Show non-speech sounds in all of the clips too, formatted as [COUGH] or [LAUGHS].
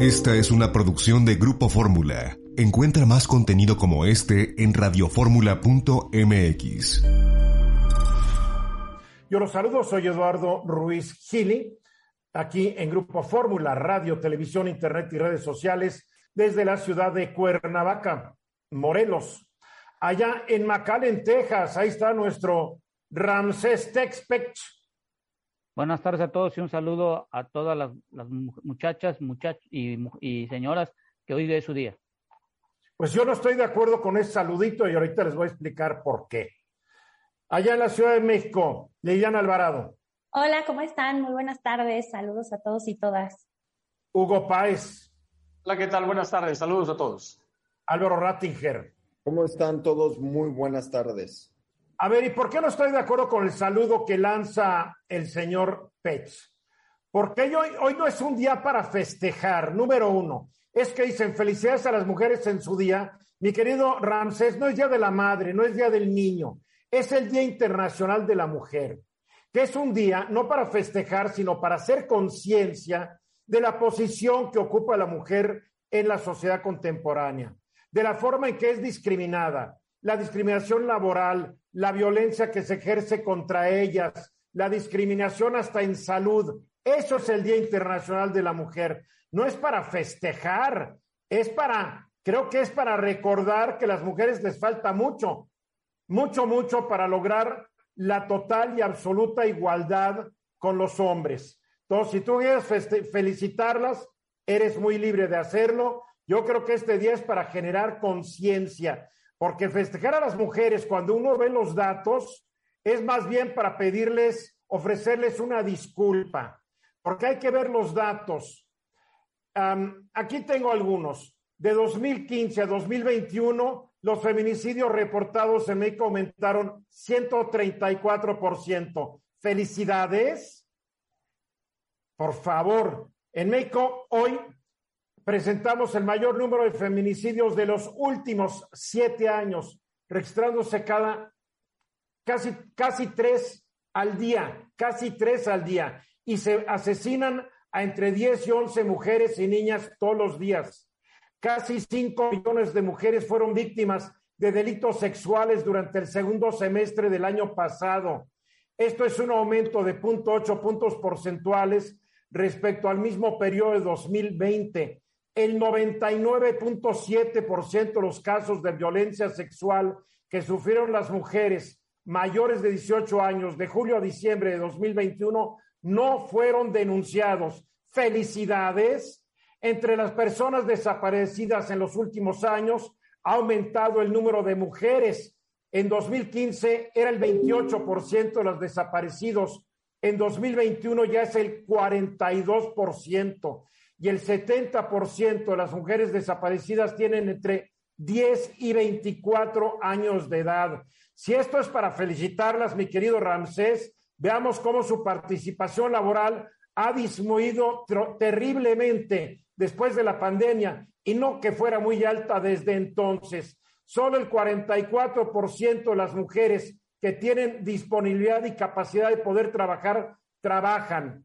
Esta es una producción de Grupo Fórmula. Encuentra más contenido como este en radioformula.mx. Yo los saludo, soy Eduardo Ruiz Gili, aquí en Grupo Fórmula, radio, televisión, internet y redes sociales desde la ciudad de Cuernavaca, Morelos. Allá en McAllen, Texas, ahí está nuestro Ramsés Texpech. Buenas tardes a todos y un saludo a todas las, muchachas, muchachos y, señoras que hoy es su día. Pues yo no estoy de acuerdo con ese saludito y ahorita les voy a explicar por qué. Allá en la Ciudad de México, Liliana Alvarado. Hola, ¿cómo están? Muy buenas tardes. Saludos a todos y todas. Hugo Páez. Hola, ¿qué tal? Buenas tardes. Saludos a todos. Álvaro Rattinger. ¿Cómo están todos? Muy buenas tardes. A ver, ¿y por qué no estoy de acuerdo con el saludo que lanza el señor Pech? Porque hoy, hoy no es un día para festejar, número uno. Es que dicen felicidades a las mujeres en su día. Mi querido Ramsés, no es día de la madre, no es día del niño, es el Día Internacional de la Mujer, que es un día no para festejar, sino para hacer conciencia de la posición que ocupa la mujer en la sociedad contemporánea, de la forma en que es discriminada, la discriminación laboral, la violencia que se ejerce contra ellas, la discriminación hasta en salud. Eso es el Día Internacional de la Mujer. No es para festejar, es para, creo que es para recordar que a las mujeres les falta mucho, mucho, mucho para lograr la total y absoluta igualdad con los hombres. Entonces, si tú quieres felicitarlas, eres muy libre de hacerlo. Yo creo que este día es para generar conciencia, porque festejar a las mujeres cuando uno ve los datos es más bien para pedirles, ofrecerles una disculpa, porque hay que ver los datos. aquí tengo algunos. De 2015 a 2021, los feminicidios reportados en México aumentaron 134%. Felicidades. Por favor, en México hoy presentamos el mayor número de feminicidios de los últimos siete años, registrándose cada casi, casi tres al día, casi tres al día, y se asesinan a entre 10 y 11 mujeres y niñas todos los días. Casi 5 millones de mujeres fueron víctimas de delitos sexuales durante el segundo semestre del año pasado. Esto es un aumento de 0.8 puntos porcentuales respecto al mismo periodo de 2020. El 99.7% de los casos de violencia sexual que sufrieron las mujeres mayores de 18 años de julio a diciembre de 2021 no fueron denunciados. Felicidades entre las personas desaparecidas en los últimos años ha aumentado el número de mujeres. En 2015 era el 28% de los desaparecidos. En 2021 ya es el 42% y el 70% de las mujeres desaparecidas tienen entre 10 y 24 años de edad. Si esto es para felicitarlas, mi querido Ramsés, veamos cómo su participación laboral ha disminuido terriblemente después de la pandemia y no que fuera muy alta desde entonces. Solo el 44% de las mujeres que tienen disponibilidad y capacidad de poder trabajar trabajan,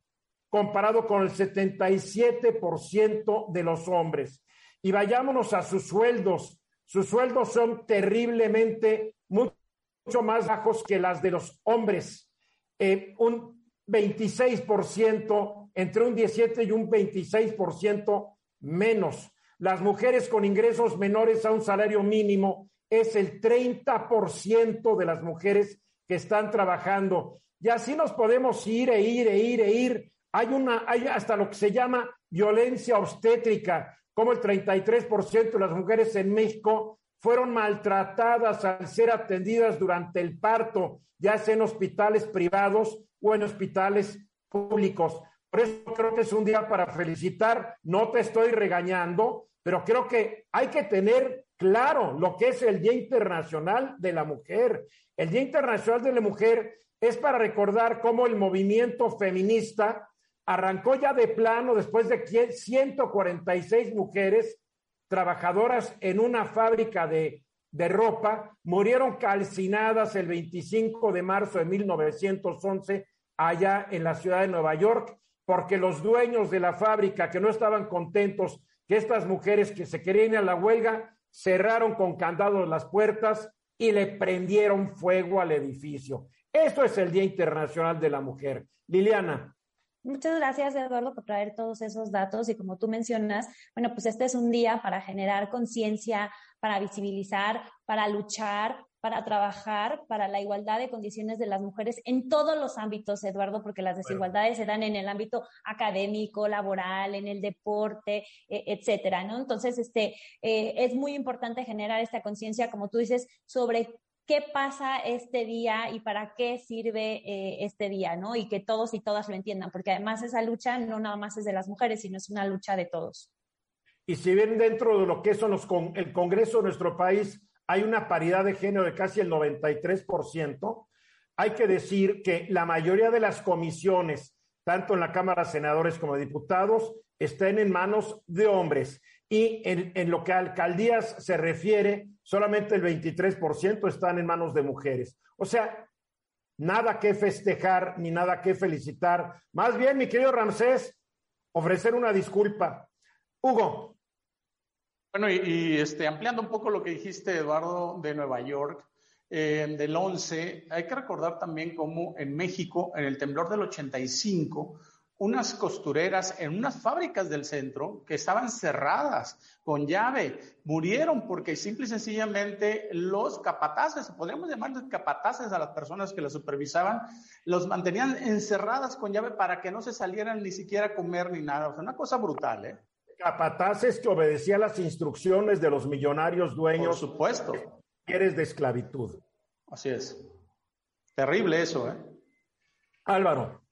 comparado con el 77% de los hombres. Y vayámonos a sus sueldos. Sus sueldos son terriblemente mucho más bajos que las de los hombres. Eh, un 26%, entre un 17 y un 26% menos. Las mujeres con ingresos menores a un salario mínimo es el 30% de las mujeres que están trabajando. Y así nos podemos ir e ir e ir e ir. Hay una, hay hasta lo que se llama violencia obstétrica, como el 33% de las mujeres en México fueron maltratadas al ser atendidas durante el parto, ya sea en hospitales privados o en hospitales públicos. Por eso creo que es un día para felicitar. No te estoy regañando, pero creo que hay que tener claro lo que es el Día Internacional de la Mujer. El Día Internacional de la Mujer es para recordar cómo el movimiento feminista arrancó ya de plano después de que 146 mujeres trabajadoras en una fábrica de, de ropa murieron calcinadas el 25 de marzo de 1911 allá en la ciudad de Nueva York porque los dueños de la fábrica que no estaban contentos que estas mujeres que se querían ir a la huelga cerraron con candados las puertas y le prendieron fuego al edificio. Eso es el Día Internacional de la Mujer. Liliana. Muchas gracias, Eduardo, por traer todos esos datos. Y como tú mencionas, bueno, pues este es un día para generar conciencia, para visibilizar, para luchar, para trabajar para la igualdad de condiciones de las mujeres en todos los ámbitos, Eduardo, porque las desigualdades se dan en el ámbito académico, laboral, en el deporte, e, etcétera, ¿no? Entonces, este, eh, es muy importante generar esta conciencia, como tú dices, sobre qué pasa este día y para qué sirve eh, este día, ¿no? Y que todos y todas lo entiendan, porque además esa lucha no nada más es de las mujeres, sino es una lucha de todos. Y si bien dentro de lo que son los con, el Congreso de nuestro país hay una paridad de género de casi el 93%, hay que decir que la mayoría de las comisiones, tanto en la Cámara de Senadores como de Diputados, están en manos de hombres. Y en, en lo que a alcaldías se refiere, solamente el 23% están en manos de mujeres. O sea, nada que festejar ni nada que felicitar. Más bien, mi querido Ramsés, ofrecer una disculpa. Hugo, bueno, y, este, ampliando un poco lo que dijiste, Eduardo, de Nueva York, eh, del 11, hay que recordar también cómo en México, en el temblor del 85, unas costureras en unas fábricas del centro que estaban cerradas con llave, murieron porque simple y sencillamente los capataces, podríamos llamarles capataces a las personas que las supervisaban, los mantenían encerradas con llave para que no se salieran ni siquiera a comer ni nada. O sea, una cosa brutal, ¿eh? capataces que obedecía las instrucciones de los millonarios dueños. Por supuesto. Eres de esclavitud. Así es. Terrible eso, ¿eh? Álvaro.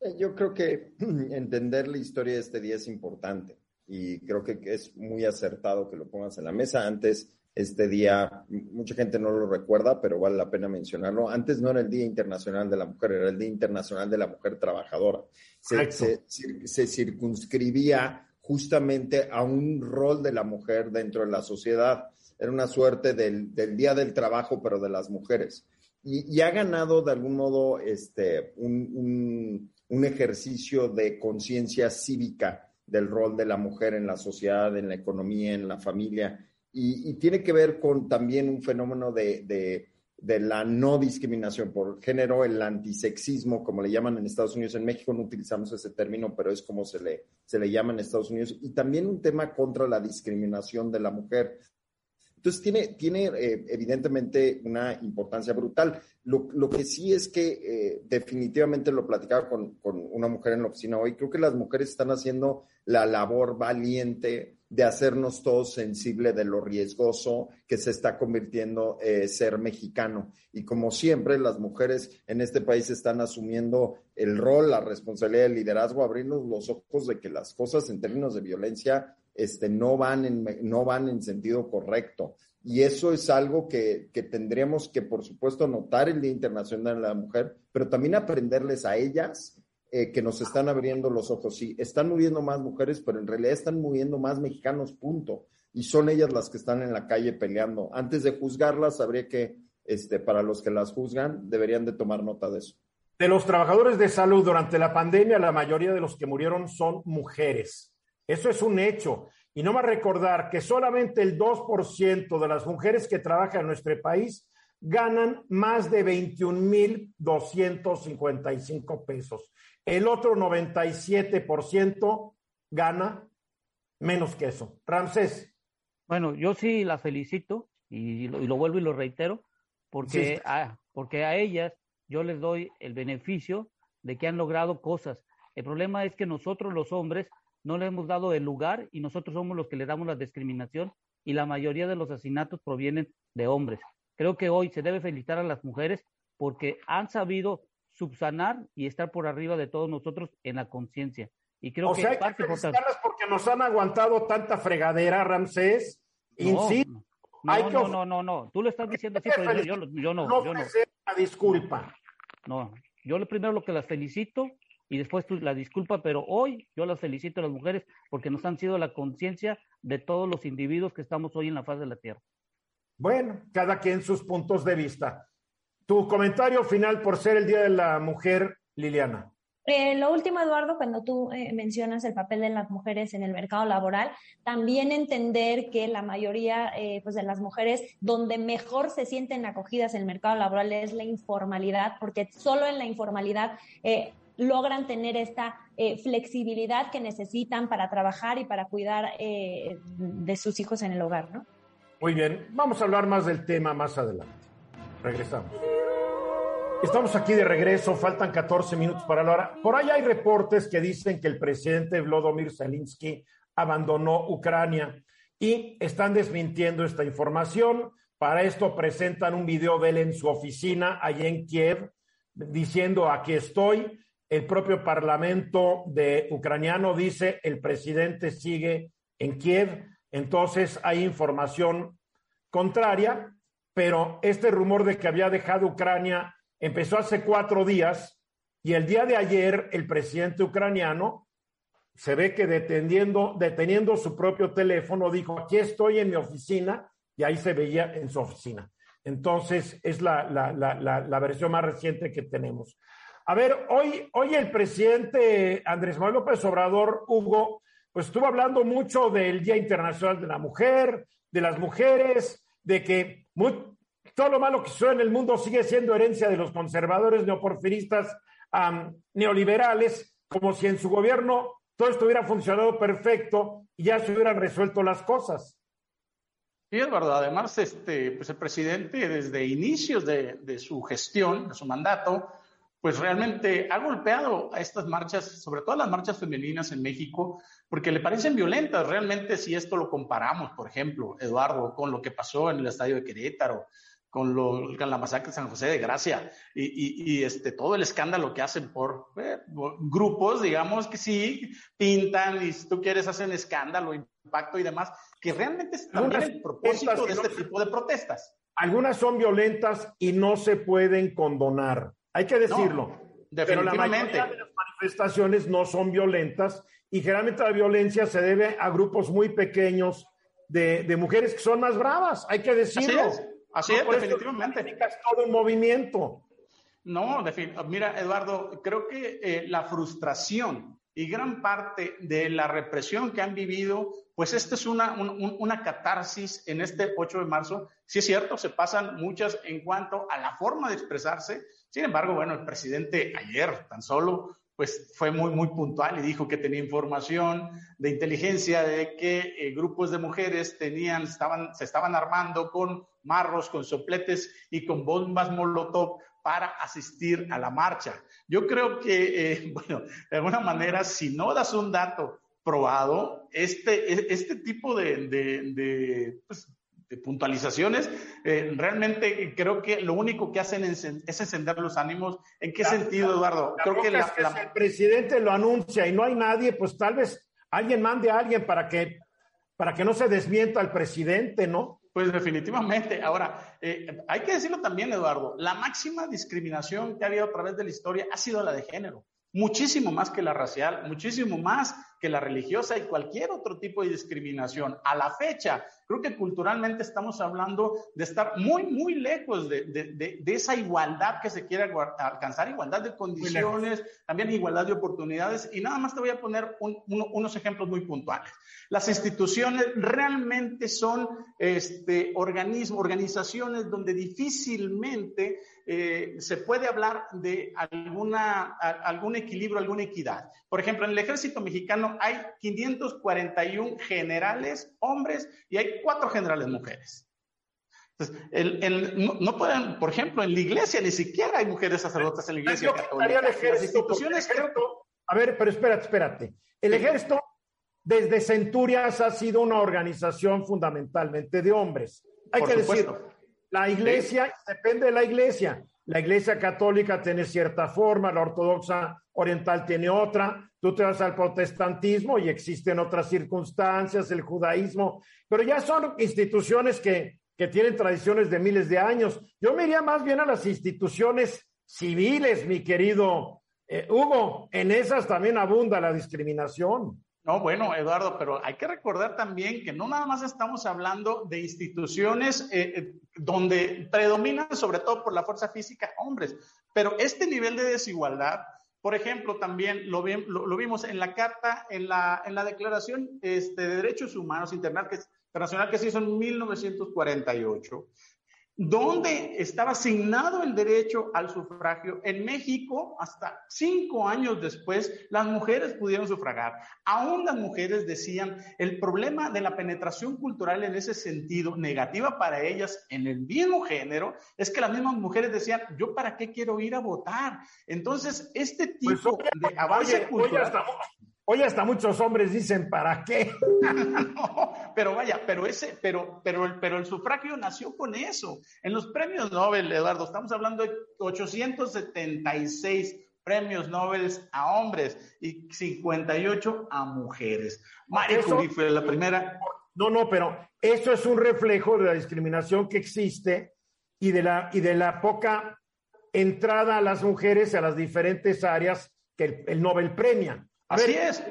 Eh, yo creo que [CLEARS THROAT] entender la historia de este día es importante y creo que es muy acertado que lo pongas en la mesa. Antes, este día, mucha gente no lo recuerda, pero vale la pena mencionarlo. Antes no era el Día Internacional de la Mujer, era el Día Internacional de la Mujer Trabajadora. Se, se, se circunscribía justamente a un rol de la mujer dentro de la sociedad. Era una suerte del, Día del Trabajo, pero de las mujeres. Y, ha ganado de algún modo este, un, ejercicio de conciencia cívica del rol de la mujer en la sociedad, en la economía, en la familia. Y, tiene que ver con también un fenómeno de de la no discriminación por género, el antisexismo, como le llaman en Estados Unidos. En México no utilizamos ese término, pero es como se le, se le llama en Estados Unidos. Y también un tema contra la discriminación de la mujer. Entonces tiene, tiene eh, evidentemente una importancia brutal. Lo, lo, que sí es que eh, definitivamente lo platicaba con, con una mujer en la oficina hoy, creo que las mujeres están haciendo la labor valiente de hacernos todos sensibles de lo riesgoso que se está convirtiendo eh, ser mexicano. Y como siempre, las mujeres en este país están asumiendo el rol, la responsabilidad del liderazgo, abrirnos los ojos de que las cosas en términos de violencia este, no, van en, no van en sentido correcto. Y eso es algo que, que tendríamos que, por supuesto, notar el Día Internacional de la Mujer, pero también aprenderles a ellas eh, que nos están abriendo los ojos. Sí, están muriendo más mujeres, pero en realidad están muriendo más mexicanos, punto. Y son ellas las que están en la calle peleando. Antes de juzgarlas, habría que, este, para los que las juzgan, deberían de tomar nota de eso. De los trabajadores de salud durante la pandemia, la mayoría de los que murieron son mujeres. Eso es un hecho. Y no más recordar que solamente el 2% de las mujeres que trabajan en nuestro país ganan más de 21.255 pesos. El otro 97% gana menos que eso. Ramsés. Bueno, yo sí las felicito y lo, y lo vuelvo y lo reitero, porque, a, porque a ellas yo les doy el beneficio de que han logrado cosas. El problema es que nosotros los hombres no le hemos dado el lugar y nosotros somos los que le damos la discriminación y la mayoría de los asesinatos provienen de hombres. Creo que hoy se debe felicitar a las mujeres porque han sabido subsanar y estar por arriba de todos nosotros en la conciencia. Y creo o que sea, hay que felicitarlas porque nos han aguantado tanta fregadera, Ramsés. No, no, no, no, no, no, tú lo estás diciendo así, pero yo, yo, yo, no. No yo no. disculpa. No, yo primero lo que las felicito y después tú la disculpa, pero hoy yo las felicito a las mujeres porque nos han sido la conciencia de todos los individuos que estamos hoy en la faz de la Tierra. Bueno, cada quien sus puntos de vista. Tu comentario final por ser el Día de la Mujer, Liliana. Eh, lo último, Eduardo, cuando tú eh, mencionas el papel de las mujeres en el mercado laboral, también entender que la mayoría eh, pues de las mujeres donde mejor se sienten acogidas en el mercado laboral es la informalidad, porque solo en la informalidad logran tener esta flexibilidad que necesitan para trabajar y para cuidar de sus hijos en el hogar, ¿no? Muy bien, vamos a hablar más del tema más adelante. Regresamos. Estamos aquí de regreso, faltan 14 minutos para la hora. Por ahí hay reportes que dicen que el presidente Vladimir Zelensky abandonó Ucrania y están desmintiendo esta información. Para esto presentan un video de él en su oficina allí en Kiev diciendo aquí estoy. El propio parlamento de ucraniano dice el presidente sigue en Kiev. Entonces hay información contraria, pero este rumor de que había dejado Ucrania empezó hace cuatro días y el día de ayer el presidente ucraniano se ve que deteniendo, deteniendo su propio teléfono dijo, aquí estoy en mi oficina y ahí se veía en su oficina. Entonces es la, la, la, la versión más reciente que tenemos. A ver, hoy, hoy el presidente Andrés Manuel López Obrador, Hugo, pues estuvo hablando mucho del Día Internacional de la Mujer, de las mujeres, de que muy, todo lo malo que sucede en el mundo sigue siendo herencia de los conservadores neoporfiristas neoliberales, como si en su gobierno todo esto hubiera funcionado perfecto y ya se hubieran resuelto las cosas. Sí, es verdad. Además, este, pues el presidente desde inicios de su gestión, de su mandato, pues realmente ha golpeado a estas marchas, sobre todo las marchas femeninas en México, porque le parecen violentas. Realmente, si esto lo comparamos, por ejemplo, Eduardo, con lo que pasó en el estadio de Querétaro, con, lo, la masacre de San José de Gracia y, este, todo el escándalo que hacen por eh, grupos, digamos, que sí pintan y si tú quieres hacen escándalo, impacto y demás, que realmente es también el propósito de este tipo de protestas. Algunas son violentas y no se pueden condonar, hay que decirlo. Pero la mayoría de las manifestaciones no son violentas y generalmente la violencia se debe a grupos muy pequeños de, de mujeres que son más bravas, hay que decirlo. Así es, definitivamente. todo un movimiento. No, mira, Eduardo, creo que eh, la frustración y gran parte de la represión que han vivido, pues esta es una, una catarsis en este 8 de marzo. Sí es cierto, se pasan muchas en cuanto a la forma de expresarse. Sin embargo, bueno, el presidente ayer tan solo pues fue muy, muy puntual y dijo que tenía información de inteligencia de que eh, grupos de mujeres tenían, estaban, se estaban armando con marros, con sopletes y con bombas molotov para asistir a la marcha. Yo creo que, eh, [LAUGHS] bueno, de alguna manera, si no das un dato probado, este, e, este tipo de, de, pues, de puntualizaciones, eh, realmente creo que lo único que hacen es, encender los ánimos. ¿En qué sentido, Eduardo? creo que, si el presidente lo anuncia y no hay nadie, pues tal vez alguien mande a alguien para que, para que no se desmienta al presidente, ¿no? Pues definitivamente. Ahora, eh, hay que decirlo también, Eduardo, la máxima discriminación que ha habido a través de la historia ha sido la de género muchísimo más que la racial, muchísimo más que la religiosa y cualquier otro tipo de discriminación. A la fecha, creo que culturalmente estamos hablando de estar muy, muy lejos de, de, de, esa igualdad que se quiere alcanzar, igualdad de condiciones, también igualdad de oportunidades. Y nada más te voy a poner unos ejemplos muy puntuales. Las instituciones realmente son este, organismos, organizaciones donde difícilmente eh, se puede hablar de alguna, algún equilibrio, alguna equidad. Por ejemplo, en el ejército mexicano hay 541 generales hombres y hay cuatro generales mujeres. Entonces, el, no, pueden, por ejemplo, en la iglesia ni siquiera hay mujeres sacerdotes en la iglesia católica. Las instituciones, A ver, pero espérate, espérate. El ejército desde centurias ha sido una organización fundamentalmente de hombres. Hay que decirlo. La iglesia depende de la iglesia. La iglesia católica tiene cierta forma, la ortodoxa oriental tiene otra, tú te vas al protestantismo y existen otras circunstancias, el judaísmo, pero ya son instituciones que, que tienen tradiciones de miles de años. Yo me iría más bien a las instituciones civiles, mi querido eh, Hugo, en esas también abunda la discriminación. No, bueno, Eduardo, pero hay que recordar también que no nada más estamos hablando de instituciones eh, eh, donde predominan, sobre todo por la fuerza física, hombres, pero este nivel de desigualdad por ejemplo, también lo, vimos en la carta, en la, en la Declaración este, de Derechos Humanos Internacional que se hizo en 1948 donde estaba asignado el derecho al sufragio. En México, hasta cinco años después, las mujeres pudieron sufragar. Aún las mujeres decían, el problema de la penetración cultural en ese sentido, negativa para ellas en el mismo género, es que las mismas mujeres decían, yo para qué quiero ir a votar. Entonces, este pues, tipo de avance cultural... Hoy hasta muchos hombres dicen, ¿para qué? [LAUGHS] pero vaya, pero ese, pero, pero, el, pero el sufragio nació con eso. En los premios Nobel, Eduardo, estamos hablando de 876 premios Nobel a hombres y 58 a mujeres. María Curie fue la primera. No, no, pero eso es un reflejo de la discriminación que existe y de la, y de la poca entrada a las mujeres a las diferentes áreas que el, el Nobel premia. Así es.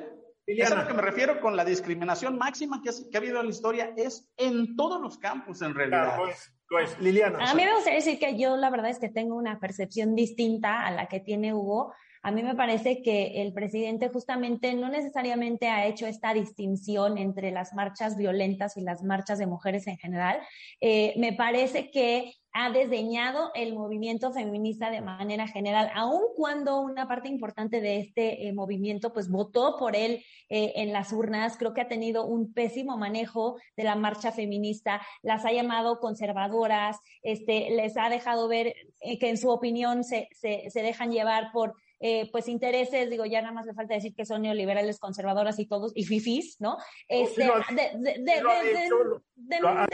Es a lo que me refiero con la discriminación máxima que, ha habido en la historia, es en todos los campos en realidad. pues, pues, Liliana. A mí me gustaría decir que yo la verdad es que tengo una percepción distinta a la que tiene Hugo. A mí me parece que el presidente justamente no necesariamente ha hecho esta distinción entre las marchas violentas y las marchas de mujeres en general. Eh, me parece que ha desdeñado el movimiento feminista de manera general, aun cuando una parte importante de este eh, movimiento pues votó por él eh, en las urnas, creo que ha tenido un pésimo manejo de la marcha feminista, las ha llamado conservadoras, este, les ha dejado ver que en su opinión se, se dejan llevar por eh, pues intereses, digo, ya nada más le falta decir que son neoliberales, conservadoras y todos, y fifís, ¿no? Este, de,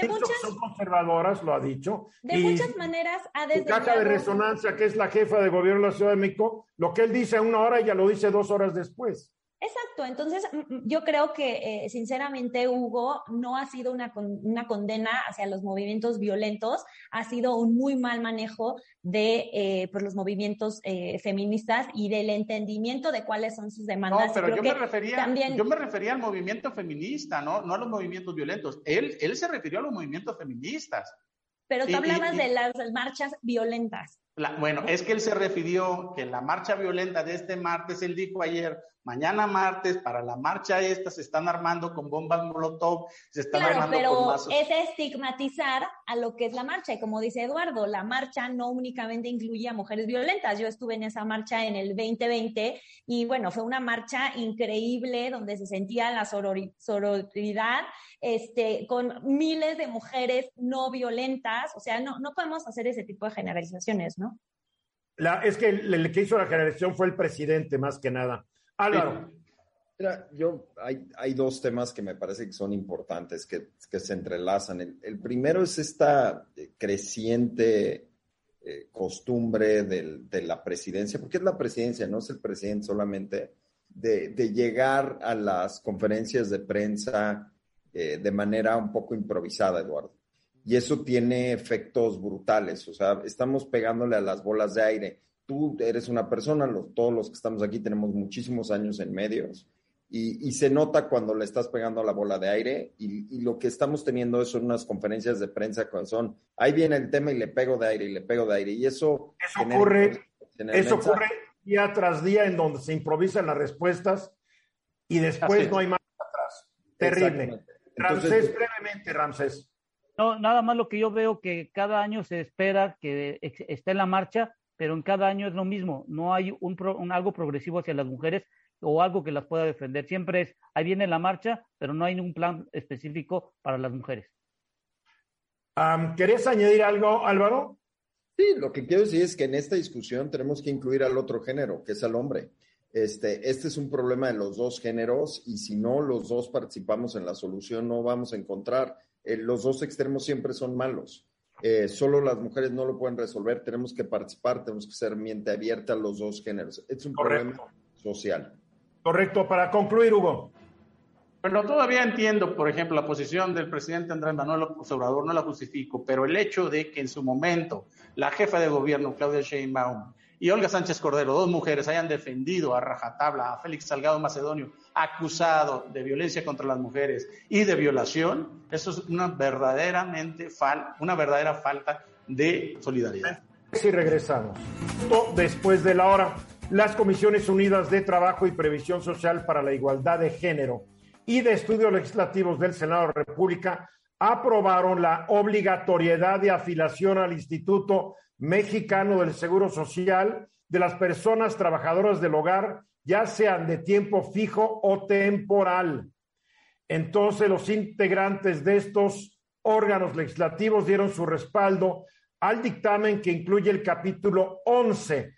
muchas son conservadoras, lo ha dicho. De muchas maneras ha desde caja de resonancia, que es la jefa de gobierno de la Ciudad de México, lo que él dice una hora, ella lo dice dos horas después. Exacto, entonces yo creo que eh, sinceramente Hugo no ha sido una, una, condena hacia los movimientos violentos, ha sido un muy mal manejo de eh, pues, los movimientos eh, feministas y del entendimiento de cuáles son sus demandas. No, pero yo me, refería, yo me refería al movimiento feminista, ¿no? no a los movimientos violentos. Él, él se refirió a los movimientos feministas. Pero tú hablabas de las marchas violentas. bueno, es que él se refirió que la marcha violenta de este martes, él dijo ayer, mañana martes, para la marcha esta, se están armando con bombas molotov, se están claro, armando pero con mazos. es estigmatizar a lo que es la marcha. Y como dice Eduardo, la marcha no únicamente incluye a mujeres violentas. Yo estuve en esa marcha en el 2020 y bueno, fue una marcha increíble donde se sentía la sororidad este, con miles de mujeres no violentas. O sea, no, no podemos hacer ese tipo de generalizaciones, ¿no? La, es que el, que hizo la generación fue el presidente, más que nada. Álvaro. Mira, yo, hay, hay, dos temas que me parece que son importantes, que, que se entrelazan. El, primero es esta eh, creciente eh, costumbre del, de la presidencia, porque es la presidencia, no es el presidente solamente, de, de llegar a las conferencias de prensa eh, de manera un poco improvisada, Eduardo. Y eso tiene efectos brutales, o sea, estamos pegándole a las bolas de aire tú eres una persona, todos los que estamos aquí tenemos muchísimos años en medios y, se nota cuando le estás pegando a la bola de aire y, lo que estamos teniendo son unas conferencias de prensa cuando son, ahí viene el tema y le pego de aire y le pego de aire y eso... Eso ocurre, eso ocurre día tras día en donde se improvisan las respuestas y después no hay más atrás. Terrible. Ramsés, brevemente, Ramsés. No, nada más lo que yo veo que cada año se espera que esté en la marcha pero en cada año es lo mismo, no hay un, algo progresivo hacia las mujeres o algo que las pueda defender. Siempre es, ahí viene la marcha, pero no hay ningún plan específico para las mujeres. ¿Querés añadir algo, Álvaro? Sí, lo que quiero decir es que en esta discusión tenemos que incluir al otro género, que es el hombre. Este, este es un problema de los dos géneros y si no los dos participamos en la solución no vamos a encontrar. Eh, los dos extremos siempre son malos. Eh, solo las mujeres no lo pueden resolver, tenemos que participar, tenemos que ser mente abierta a los dos géneros. Es un problema social. Correcto. Para concluir, Hugo. Bueno, todavía entiendo, por ejemplo, la posición del presidente Andrés Manuel Obrador, no la justifico, pero el hecho de que en su momento la jefa de gobierno, Claudia Sheinbaum, y Olga Sánchez Cordero, dos mujeres, hayan defendido a rajatabla a Félix Salgado Macedonio, acusado de violencia contra las mujeres y de violación, eso es una verdaderamente una verdadera falta de solidaridad. Si regresamos, después de la hora. las Comisiones Unidas de Trabajo y Previsión Social para la Igualdad de Género y de Estudios Legislativos del Senado de la República aprobaron la obligatoriedad de afiliación al Instituto Mexicano del Seguro Social de las personas trabajadoras del hogar, ya sean de tiempo fijo o temporal. Entonces, los integrantes de estos órganos legislativos dieron su respaldo al dictamen que incluye el capítulo 11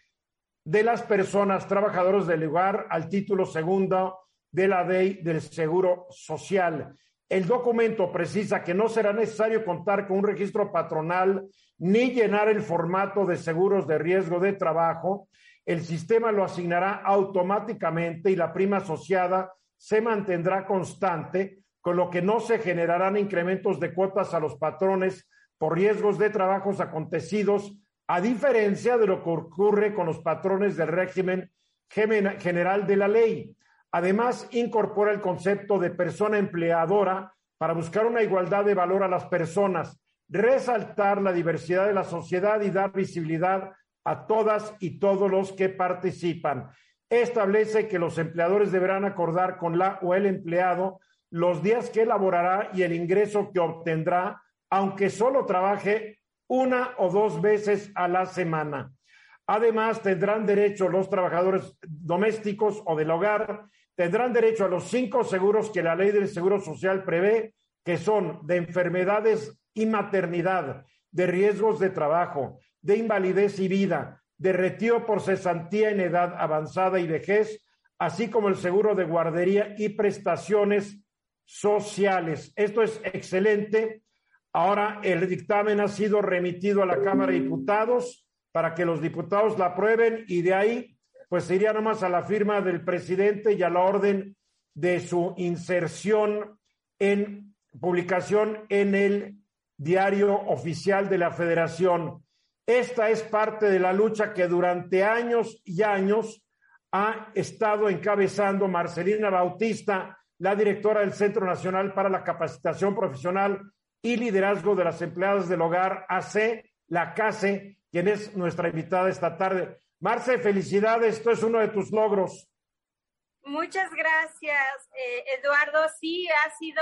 de las personas trabajadoras del hogar al título segundo de la ley del Seguro Social. El documento precisa que no será necesario contar con un registro patronal ni llenar el formato de seguros de riesgo de trabajo. El sistema lo asignará automáticamente y la prima asociada se mantendrá constante, con lo que no se generarán incrementos de cuotas a los patrones por riesgos de trabajos acontecidos, a diferencia de lo que ocurre con los patrones del régimen general de la ley. Además, incorpora el concepto de persona empleadora para buscar una igualdad de valor a las personas, resaltar la diversidad de la sociedad y dar visibilidad a todas y todos los que participan. Establece que los empleadores deberán acordar con la o el empleado los días que elaborará y el ingreso que obtendrá, aunque solo trabaje una o dos veces a la semana. Además, tendrán derecho los trabajadores domésticos o del hogar tendrán derecho a los cinco seguros que la ley del Seguro Social prevé, que son de enfermedades y maternidad, de riesgos de trabajo, de invalidez y vida, de retiro por cesantía en edad avanzada y vejez, así como el seguro de guardería y prestaciones sociales. Esto es excelente. Ahora el dictamen ha sido remitido a la Cámara de Diputados para que los diputados la aprueben y de ahí pues iría nomás a la firma del presidente y a la orden de su inserción en publicación en el diario oficial de la federación. Esta es parte de la lucha que durante años y años ha estado encabezando Marcelina Bautista, la directora del Centro Nacional para la Capacitación Profesional y Liderazgo de las Empleadas del Hogar, AC, la CASE, quien es nuestra invitada esta tarde. Marce, felicidades, esto es uno de tus logros. Muchas gracias, eh, Eduardo. Sí, ha sido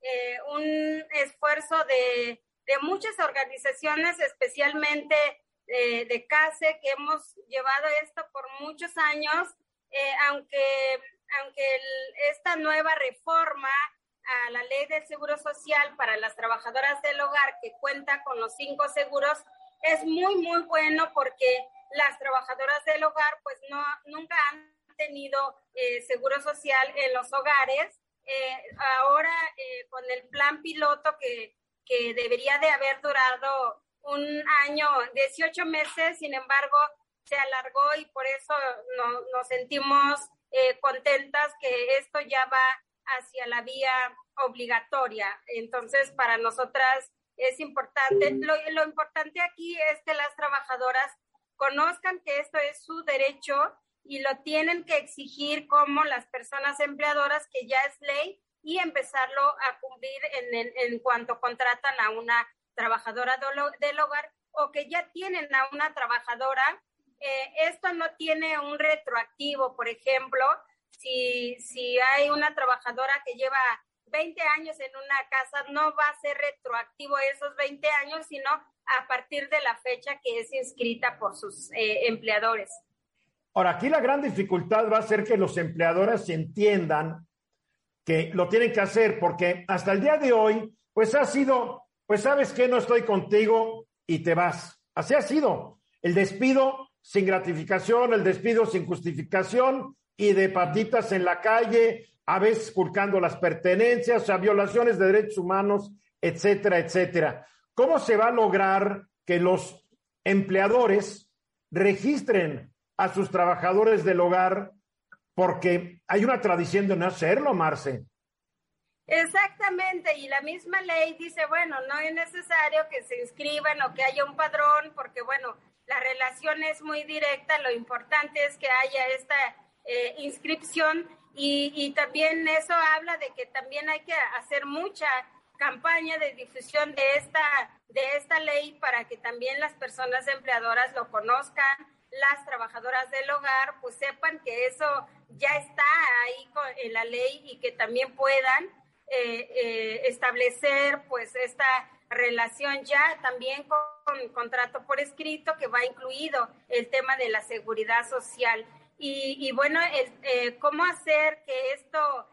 eh, un esfuerzo de, muchas organizaciones, especialmente eh, de CASE, que hemos llevado esto por muchos años, aunque, aunque esta nueva reforma a la ley del seguro social para las trabajadoras del hogar, que cuenta con los cinco seguros, es muy, muy bueno porque las trabajadoras del hogar pues no, nunca han tenido eh, seguro social en los hogares. Eh, ahora eh, con el plan piloto que, que debería de haber durado un año, 18 meses, sin embargo, se alargó y por eso no, nos sentimos contentas que esto ya va hacia la vía obligatoria. Entonces, para nosotras es importante. Lo, lo importante aquí es que las trabajadoras conozcan que esto es su derecho y lo tienen que exigir como las personas empleadoras, que ya es ley, y empezarlo a cumplir en, en, cuanto contratan a una trabajadora del hogar o que ya tienen a una trabajadora. Eh, esto no tiene un retroactivo, por ejemplo, si, si hay una trabajadora que lleva 20 años en una casa, no va a ser retroactivo esos 20 años, sino a partir de la fecha que es inscrita por sus eh, empleadores. Ahora, aquí la gran dificultad va a ser que los empleadores entiendan que lo tienen que hacer, porque hasta el día de hoy, pues ha sido, pues sabes que no estoy contigo y te vas. Así ha sido. El despido sin gratificación, el despido sin justificación y de patitas en la calle, a veces culcando las pertenencias, o sea, violaciones de derechos humanos, etcétera, etcétera. ¿Cómo se va a lograr que los empleadores registren a sus trabajadores del hogar? Porque hay una tradición de no hacerlo, Marce. Exactamente, y la misma ley dice, bueno, no es necesario que se inscriban o que haya un padrón, porque bueno, la relación es muy directa, lo importante es que haya esta eh, inscripción y, y también eso habla de que también hay que hacer mucha campaña de difusión de esta, de esta ley para que también las personas empleadoras lo conozcan, las trabajadoras del hogar, pues sepan que eso ya está ahí en la ley y que también puedan eh, eh, establecer pues esta relación ya también con, contrato por escrito que va incluido el tema de la seguridad social. Y, bueno, eh, ¿cómo hacer que esto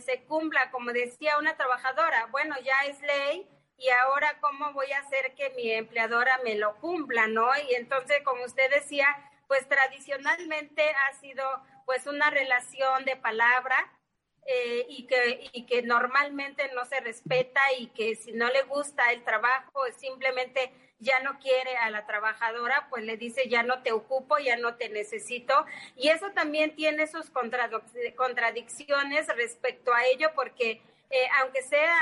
se cumpla? Como decía una trabajadora, bueno, ya es ley, y ahora cómo voy a hacer que mi empleadora me lo cumpla, ¿no? Y entonces, como usted decía, pues tradicionalmente ha sido pues una relación de palabra eh, y, que, y que normalmente no se respeta y que si no le gusta el trabajo, simplemente ya no quiere a la trabajadora, pues le dice ya no te ocupo, ya no te necesito. Y eso también tiene sus contradicciones respecto a ello, porque eh, aunque sea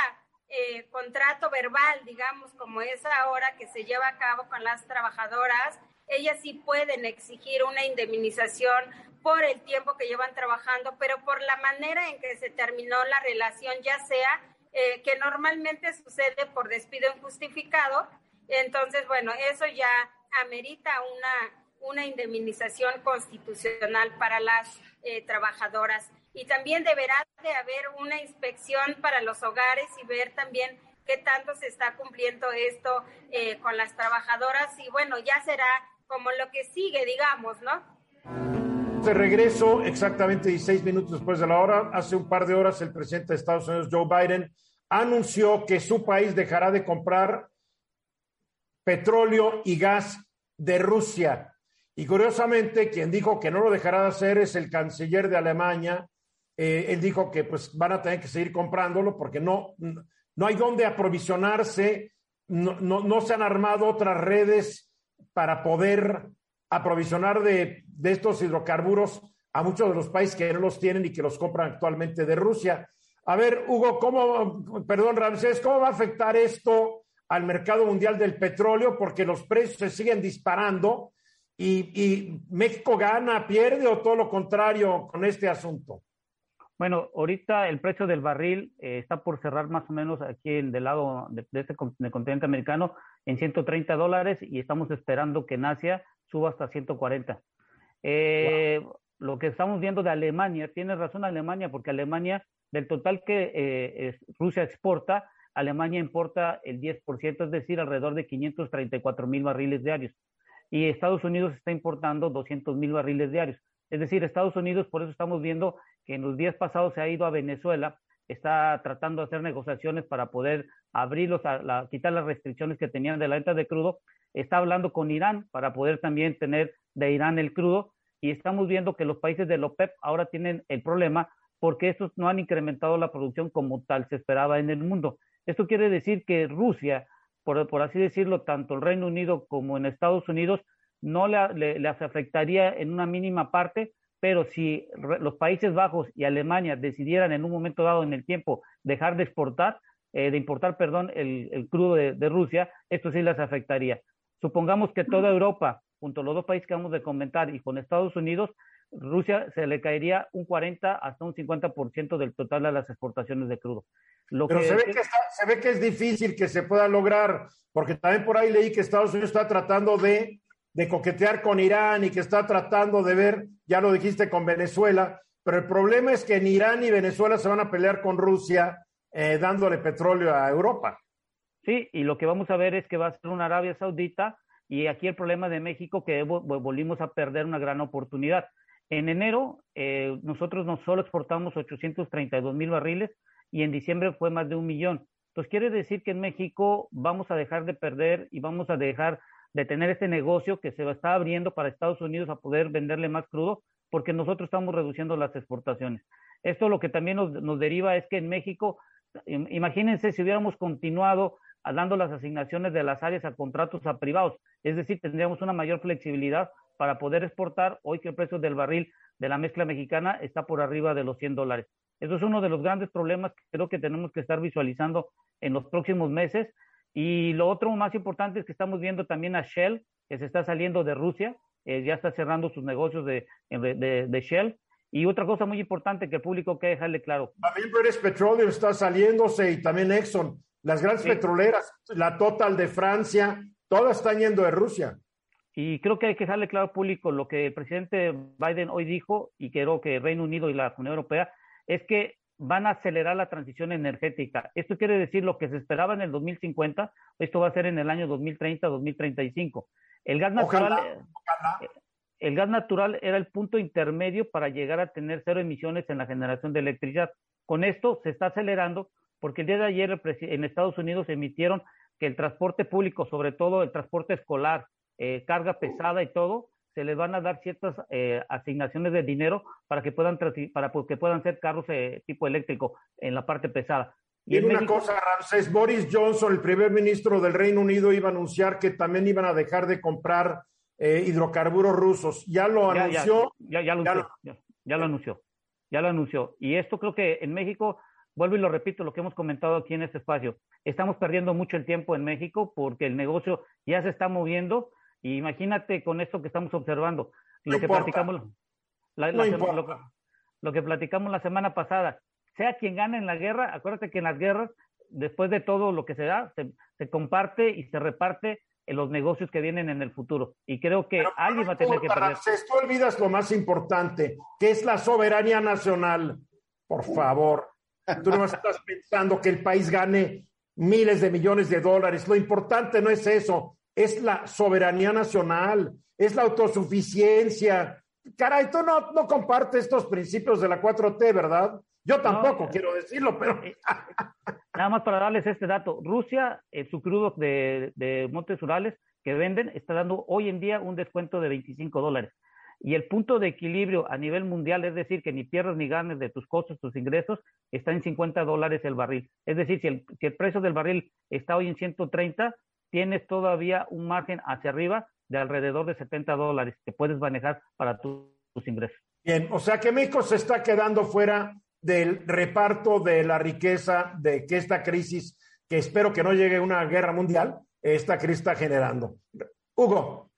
eh, contrato verbal, digamos, como es ahora que se lleva a cabo con las trabajadoras, ellas sí pueden exigir una indemnización por el tiempo que llevan trabajando, pero por la manera en que se terminó la relación, ya sea eh, que normalmente sucede por despido injustificado, entonces, bueno, eso ya amerita una, una indemnización constitucional para las eh, trabajadoras y también deberá de haber una inspección para los hogares y ver también qué tanto se está cumpliendo esto eh, con las trabajadoras y bueno, ya será como lo que sigue, digamos, ¿no? De regreso, exactamente 16 minutos después de la hora, hace un par de horas el presidente de Estados Unidos, Joe Biden, anunció que su país dejará de comprar petróleo y gas de Rusia. Y curiosamente, quien dijo que no lo dejará de hacer es el canciller de Alemania, eh, él dijo que pues van a tener que seguir comprándolo porque no, no hay dónde aprovisionarse, no, no, se han armado otras redes para poder aprovisionar de, de, estos hidrocarburos a muchos de los países que no los tienen y que los compran actualmente de Rusia. A ver, Hugo, ¿cómo, perdón, Ramsés, cómo va a afectar esto al mercado mundial del petróleo? Porque los precios se siguen disparando y, y México gana, pierde o todo lo contrario con este asunto. Bueno, ahorita el precio del barril eh, está por cerrar más o menos aquí del lado de, este continente americano en 130 dólares y estamos esperando que en Asia suba hasta 140. Eh, Lo que estamos viendo de Alemania, tiene razón Alemania, porque Alemania, del total que eh, Rusia exporta, Alemania importa el 10%, es decir, alrededor de 534 mil barriles diarios. Y Estados Unidos está importando 200 mil barriles diarios. Es decir, Estados Unidos, por eso estamos viendo que en los días pasados se ha ido a Venezuela, está tratando de hacer negociaciones para poder abrirlos, a quitar las restricciones que tenían de la venta de crudo, está hablando con Irán para poder también tener de Irán el crudo y estamos viendo que los países de la OPEP ahora tienen el problema porque estos no han incrementado la producción como tal se esperaba en el mundo. Esto quiere decir que Rusia, por, por así decirlo, tanto el Reino Unido como en Estados Unidos, no le, les afectaría en una mínima parte, pero si los Países Bajos y Alemania decidieran en un momento dado en el tiempo dejar de exportar, eh, de importar, perdón, el, crudo de, Rusia, esto sí les afectaría. Supongamos que toda Europa, junto a los dos países que vamos a comentar y con Estados Unidos, Rusia se le caería un 40 hasta un 50% del total de las exportaciones de crudo. Pero se, ve que se ve que es difícil que se pueda lograr, porque también por ahí leí que Estados Unidos está tratando de de coquetear con Irán y que está tratando de ver, ya lo dijiste con Venezuela, pero el problema es que ni Irán ni Venezuela se van a pelear con Rusia eh, dándole petróleo a Europa. Sí, y lo que vamos a ver es que va a ser una Arabia Saudita y aquí el problema de México que volvimos a perder una gran oportunidad. En enero eh, nosotros no solo exportamos 832 mil barriles y en diciembre fue más de un millón. Entonces quiere decir que en México vamos a dejar de perder y vamos a dejar de tener este negocio que se está abriendo para Estados Unidos a poder venderle más crudo, porque nosotros estamos reduciendo las exportaciones. Esto lo que también nos, deriva es que en México, imagínense si hubiéramos continuado dando las asignaciones de las áreas a contratos a privados, es decir, tendríamos una mayor flexibilidad para poder exportar hoy que el precio del barril de la mezcla mexicana está por arriba de los 100 dólares. Eso es uno de los grandes problemas que creo que tenemos que estar visualizando en los próximos meses y lo otro más importante es que estamos viendo también a Shell, que se está saliendo de Rusia, eh, ya está cerrando sus negocios de, de, Shell. Y otra cosa muy importante que el público que dejarle claro. También British Petroleum está saliéndose y también Exxon. Las grandes petroleras, la Total de Francia, todas están yendo de Rusia. Y creo que hay que dejarle claro al público lo que el presidente Biden hoy dijo y creo que Reino Unido y la Unión Europea es que van a acelerar la transición energética. Esto quiere decir lo que se esperaba en el 2050, esto va a ser en el año 2030, 2035. El gas natural, eh, el gas natural era el punto intermedio para llegar a tener cero emisiones en la generación de electricidad. Con esto se está acelerando porque el día de ayer en Estados Unidos emitieron que el transporte público, sobre todo el transporte escolar, eh, carga pesada y todo, se les van a dar ciertas eh, asignaciones de dinero para que puedan para que puedan ser carros eh, tipo eléctrico en la parte pesada. Y, una cosa, Ramsés, Boris Johnson, el primer ministro del Reino Unido, iba a anunciar que también iban a dejar de comprar hidrocarburos rusos. ¿Ya lo anunció? Ya, ya, lo, ya lo anunció. Ya lo anunció. Y esto creo que en México vuelvo y lo repito, lo que hemos comentado aquí en este espacio, estamos perdiendo mucho el tiempo en México porque el negocio ya se está moviendo y imagínate con esto que estamos observando, lo que platicamos la, lo, que platicamos la semana pasada, sea quien gane en la guerra, acuérdate que en las guerras, después de todo lo que se da, se, comparte y se reparte en los negocios que vienen en el futuro. Y creo que alguien va a tener que perder. Tú olvidas lo más importante, que es la soberanía nacional. Por favor, Tú no estás pensando que el país gane miles de millones de dólares. Lo importante no es eso, es la soberanía nacional, es la autosuficiencia. Caray, tú no, no compartes estos principios de la 4T, ¿verdad? Yo tampoco quiero decirlo, pero... Eh, nada más para darles este dato. Rusia, en su crudo de, de Montes Urales que venden, está dando hoy en día un descuento de 25 dólares. Y el punto de equilibrio a nivel mundial, es decir, que ni pierdas ni ganes de tus costos, tus ingresos, está en 50 dólares el barril. Es decir, si el, si el precio del barril está hoy en 130, tienes todavía un margen hacia arriba de alrededor de 70 dólares que puedes manejar para tus ingresos. Bien, o sea que México se está quedando fuera del reparto de la riqueza de que esta crisis, que espero que no llegue a una guerra mundial, esta crisis está generando. Hugo.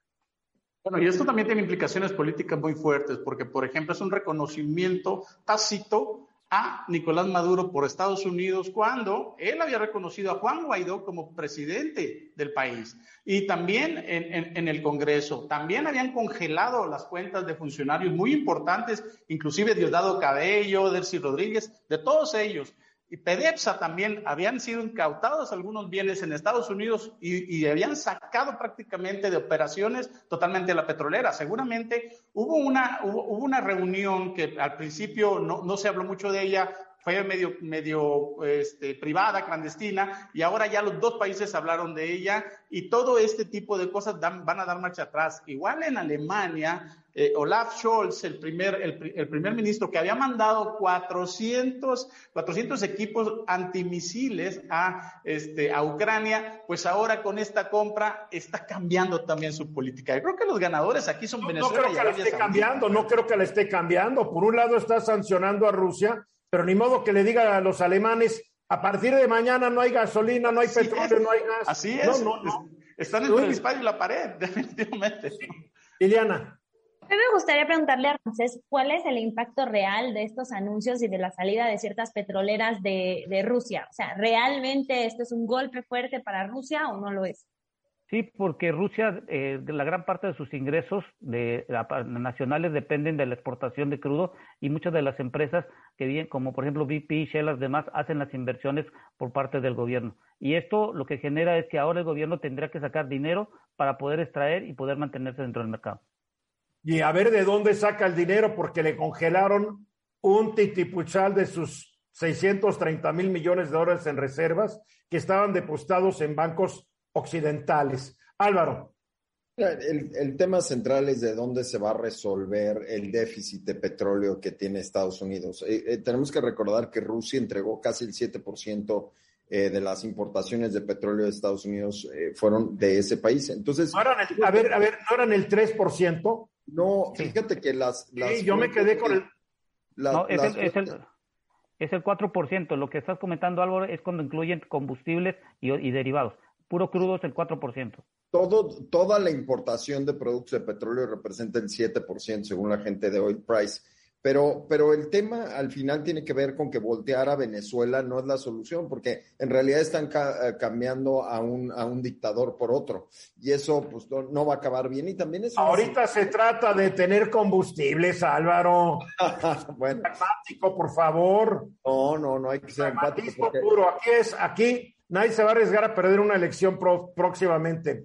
Bueno, y esto también tiene implicaciones políticas muy fuertes, porque, por ejemplo, es un reconocimiento tácito a Nicolás Maduro por Estados Unidos cuando él había reconocido a Juan Guaidó como presidente del país y también en, en, el Congreso. También habían congelado las cuentas de funcionarios muy importantes, inclusive Diosdado Cabello, Delcy Rodríguez, de todos ellos y PEDEPSA también habían sido incautados algunos bienes en Estados Unidos y, habían sacado prácticamente de operaciones totalmente la petrolera. Seguramente hubo una, hubo, una reunión que al principio no, no se habló mucho de ella, fue medio, medio este, privada, clandestina, y ahora ya los dos países hablaron de ella y todo este tipo de cosas van a dar marcha atrás. Igual en Alemania, eh, Olaf Scholz, el primer, el, primer ministro que había mandado 400, 400 equipos antimisiles a, este, a Ucrania, pues ahora con esta compra está cambiando también su política. Yo creo que los ganadores aquí son Venezuela. No creo que la esté cambiando, no creo que la esté cambiando. Por un lado está sancionando a Rusia pero ni modo que le diga a los alemanes, a partir de mañana no hay gasolina, no hay petróleo, no hay gas. Así es. Están entre el disparo y la pared, [LAUGHS] definitivamente. Liliana. A mí me gustaría preguntarle a Ramsés cuál es el impacto real de estos anuncios y de la salida de ciertas petroleras de, de Rusia. O sea, ¿realmente esto es un golpe fuerte para Rusia o no lo es? Sí, porque Rusia, eh, la gran parte de sus ingresos de, nacionales dependen de la exportación de crudo y muchas de las empresas que vienen, como por ejemplo BP, Shell, las demás, hacen las inversiones por parte del gobierno. Y esto lo que genera es que ahora el gobierno tendrá que sacar dinero para poder extraer y poder mantenerse dentro del mercado. Y a ver de dónde saca el dinero, porque le congelaron un titipuchal de sus 630 mil millones de dólares en reservas que estaban depositados en bancos occidentales. Álvaro. El, tema central es de dónde se va a resolver el déficit de petróleo que tiene Estados Unidos. Eh, eh, tenemos que recordar que Rusia entregó casi el 7% eh, de las importaciones de petróleo de Estados Unidos fueron de ese país. Entonces, a ver, a ver, ¿no eran el 3%? No, fíjate que las... sí, yo me quedé con el... no, es, el, es, el, es el 4%. Lo que estás comentando, Álvaro, es cuando incluyen combustibles y derivados puro crudo es el 4%. Todo, toda la importación de productos de petróleo representa el 7% según la gente de Oil Price. Pero, pero el tema al final tiene que ver con que voltear a Venezuela no es la solución, porque en realidad están eh, cambiando a un, a un dictador por otro. Y eso pues no, va a acabar bien. Y también es... Ahorita se trata de tener combustibles, Álvaro. [LAUGHS] bueno. Empático, por favor. No, no, no hay que ser empático. puro. Aquí es, aquí nadie se va a arriesgar a perder una elección próximamente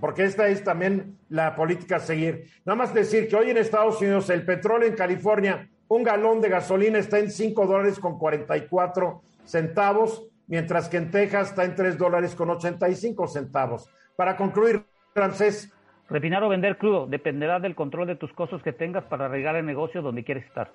porque esta es también la política a seguir. Nada más decir que hoy en Estados Unidos el petróleo en California, un galón de gasolina está en 5 dólares con 44 centavos, mientras que en Texas está en 3 dólares con 85 centavos. Para concluir, francés. Refinar o vender crudo dependerá del control de tus costos que tengas para arreglar el negocio donde quieres estar.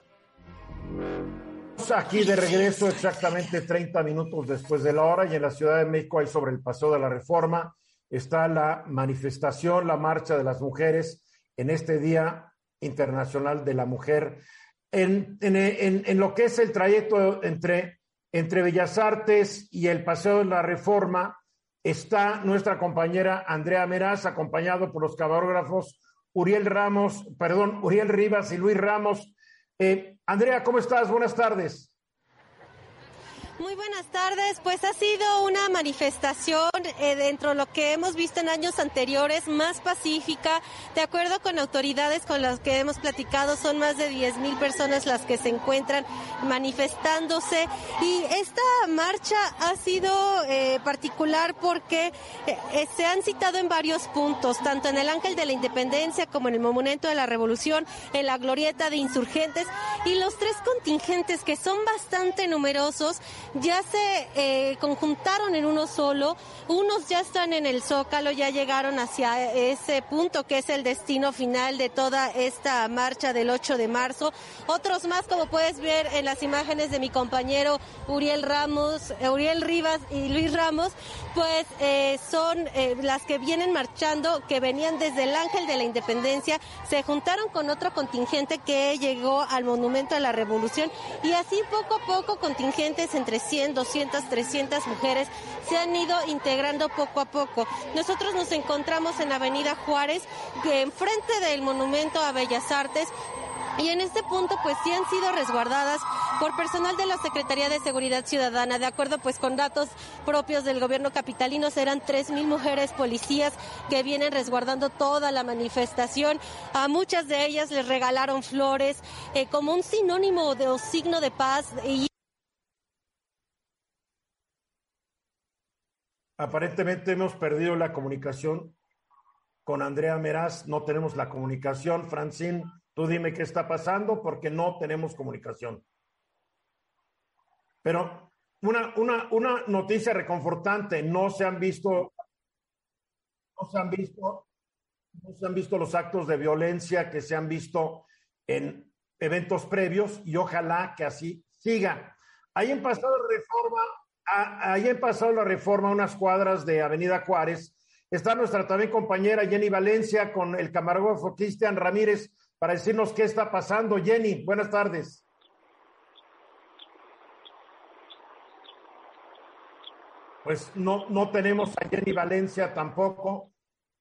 Aquí de regreso exactamente 30 minutos después de la hora y en la Ciudad de México hay sobre el paseo de la reforma está la manifestación, la marcha de las mujeres en este Día Internacional de la Mujer. En, lo que es el trayecto entre, entre Bellas Artes y el Paseo de la Reforma, está nuestra compañera Andrea Meraz, acompañado por los camarógrafos Uriel Ramos, perdón, Uriel Rivas y Luis Ramos. Eh, Andrea, ¿cómo estás? Buenas tardes. Muy buenas tardes. Pues ha sido una manifestación eh, dentro de lo que hemos visto en años anteriores, más pacífica. De acuerdo con autoridades con las que hemos platicado, son más de 10 mil personas las que se encuentran manifestándose. Y esta marcha ha sido eh, particular porque eh, se han citado en varios puntos, tanto en el Ángel de la Independencia como en el Monumento de la Revolución, en la Glorieta de Insurgentes. Y los tres contingentes, que son bastante numerosos, ya se eh, conjuntaron en uno solo. Unos ya están en el Zócalo, ya llegaron hacia ese punto que es el destino final de toda esta marcha del 8 de marzo. Otros más, como puedes ver en las imágenes de mi compañero Uriel Ramos, eh, Uriel Rivas y Luis Ramos, pues eh, son las que vienen marchando, que venían desde el Ángel de la Independencia, se juntaron con otro contingente que llegó al Monumento de la Revolución y así poco a poco contingentes entre 100, 200, 300 mujeres se han ido integrando poco a poco. Nosotros nos encontramos en Avenida Juárez, enfrente del Monumento a Bellas Artes, y en este punto pues sí han sido resguardadas por personal de la Secretaría de Seguridad Ciudadana. De acuerdo pues con datos propios del gobierno capitalino serán tres mil mujeres policías que vienen resguardando toda la manifestación. A muchas de ellas les regalaron flores eh, como un sinónimo o signo de paz y Aparentemente hemos perdido la comunicación con Andrea Meraz, no tenemos la comunicación. Francine, tú dime qué está pasando porque no tenemos comunicación. Pero una, una, una noticia reconfortante, no se han visto, no se han visto, no se han visto los actos de violencia que se han visto en eventos previos y ojalá que así siga. Ahí en pasado reforma ahí en pasado la reforma, unas cuadras de Avenida Juárez, está nuestra también compañera Jenny Valencia con el camarógrafo Cristian Ramírez para decirnos qué está pasando. Jenny, buenas tardes. Pues no, no tenemos a Jenny Valencia tampoco.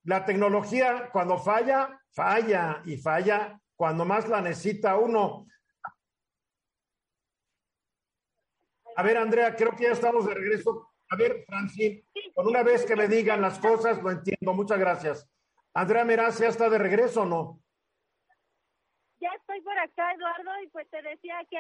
La tecnología, cuando falla, falla y falla cuando más la necesita uno. A ver, Andrea, creo que ya estamos de regreso. A ver, Francine, por una vez que me digan las cosas, lo entiendo. Muchas gracias. Andrea Meraz, ¿ya está de regreso o no? Ya estoy por acá, Eduardo, y pues te decía que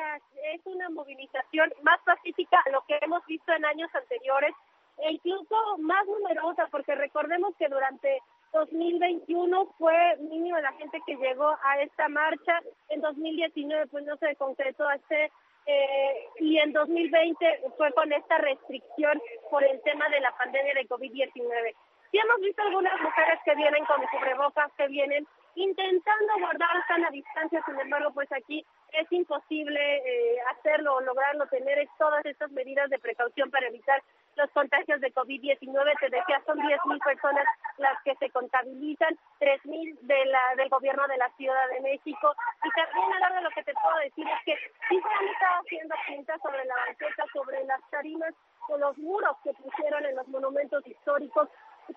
es una movilización más pacífica a lo que hemos visto en años anteriores e incluso más numerosa, porque recordemos que durante 2021 fue mínimo la gente que llegó a esta marcha, en 2019 pues no se concretó este eh, y en 2020 fue con esta restricción por el tema de la pandemia de COVID-19. Sí hemos visto algunas mujeres que vienen con cubrebocas, que vienen intentando guardar sana distancia, sin embargo, pues aquí es imposible eh, hacerlo o lograrlo, tener todas estas medidas de precaución para evitar los contagios de COVID-19. Te decía, son 10.000 personas las que se contabilizan, 3.000 de del gobierno de la Ciudad de México. Y también, a lo que te puedo decir es que sí se han estado haciendo pintas sobre la banqueta, sobre las tarimas o los muros que pusieron en los monumentos históricos,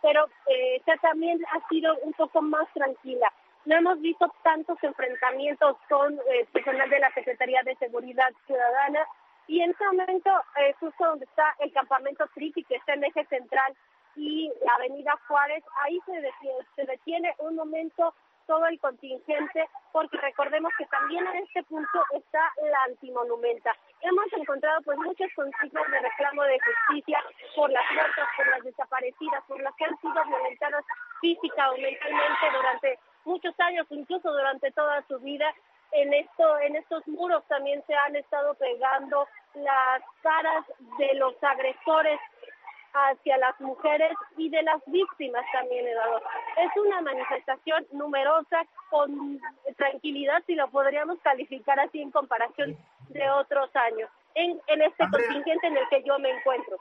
pero eh, también ha sido un poco más tranquila. No hemos visto tantos enfrentamientos con eh, personal de la Secretaría de Seguridad Ciudadana y en este momento, eh, justo donde está el campamento Tripi, que está en eje central, y la Avenida Juárez, ahí se detiene, se detiene un momento todo el contingente, porque recordemos que también en este punto está la antimonumenta. Hemos encontrado pues muchas consignas de reclamo de justicia por las muertas, por las desaparecidas, por las que han sido violentadas física o mentalmente durante muchos años, incluso durante toda su vida. En esto, en estos muros también se han estado pegando las caras de los agresores hacia las mujeres y de las víctimas también, Eduardo. Es una manifestación numerosa con tranquilidad, si lo podríamos calificar así en comparación de otros años, en, en este contingente en el que yo me encuentro.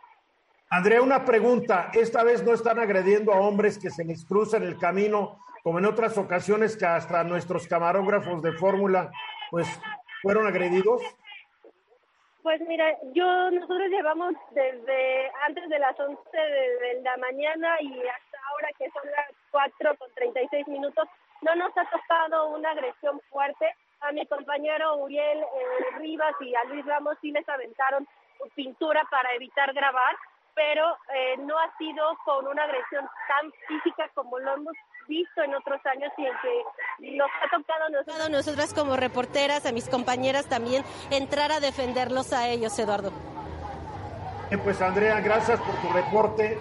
Andrea, una pregunta. Esta vez no están agrediendo a hombres que se les cruzan el camino, como en otras ocasiones que hasta nuestros camarógrafos de fórmula, pues, fueron agredidos. Pues mira, yo nosotros llevamos desde antes de las 11 de, la mañana y hasta ahora que son las 4 con 36 minutos, no nos ha tocado una agresión fuerte. A mi compañero Uriel eh, Rivas y a Luis Ramos sí les aventaron pintura para evitar grabar, pero eh, no ha sido con una agresión tan física como lo hemos visto en otros años y en que nos ha tocado nosotros. nosotras como reporteras, a mis compañeras también, entrar a defenderlos a ellos, Eduardo. pues Andrea, gracias por tu reporte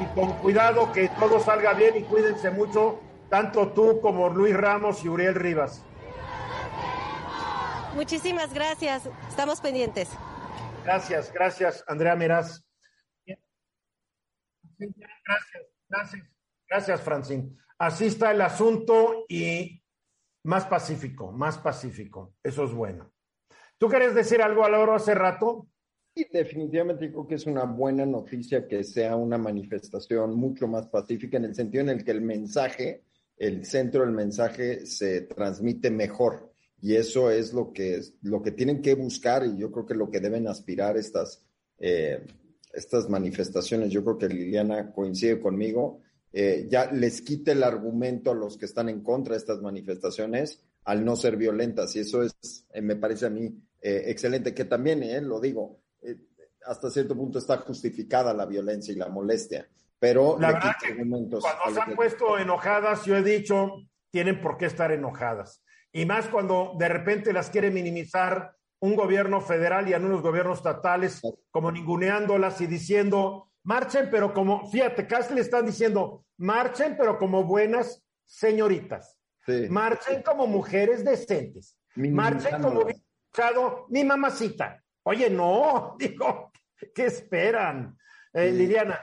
y con cuidado que todo salga bien y cuídense mucho, tanto tú como Luis Ramos y Uriel Rivas. Muchísimas gracias, estamos pendientes. Gracias, gracias, Andrea Meraz. Gracias, gracias, gracias, Francine. Así está el asunto y más pacífico, más pacífico. Eso es bueno. ¿Tú quieres decir algo, Laura, hace rato? Sí, definitivamente creo que es una buena noticia que sea una manifestación mucho más pacífica en el sentido en el que el mensaje, el centro del mensaje se transmite mejor. Y eso es lo que, lo que tienen que buscar y yo creo que lo que deben aspirar estas, eh, estas manifestaciones. Yo creo que Liliana coincide conmigo eh, ya les quite el argumento a los que están en contra de estas manifestaciones al no ser violentas. Y eso es, eh, me parece a mí, eh, excelente, que también, lo digo, hasta cierto punto está justificada la violencia y la molestia. Pero la verdad que cuando se han puesto enojadas, yo he dicho, tienen por qué estar enojadas. Y más cuando de repente las quiere minimizar un gobierno federal y algunos gobiernos estatales, como ninguneándolas y diciendo, marchen, pero como, fíjate, casi le están diciendo, marchen, pero como buenas señoritas. Marchen como mujeres decentes. marchen como mi mamacita. Oye, no, [LAUGHS] digo, ¿qué esperan? Eh, Liliana.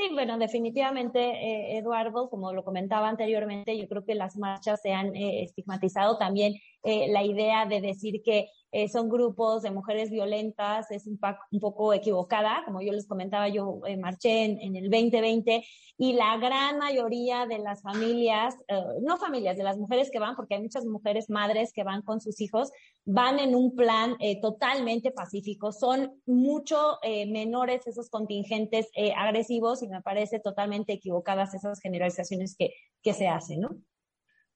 Sí, bueno, definitivamente, eh, Eduardo, como lo comentaba anteriormente, yo creo que las marchas se han eh, estigmatizado también la idea de decir que eh, son grupos de mujeres violentas, es un, un, poco equivocada, como yo les comentaba, yo eh, marché en, el 2020 y la gran mayoría de las familias, eh, no familias, de las mujeres que van, porque hay muchas mujeres madres que van con sus hijos, van en un plan totalmente pacífico, son mucho menores esos contingentes agresivos y me parece totalmente equivocadas esas generalizaciones que, que se hacen, ¿no?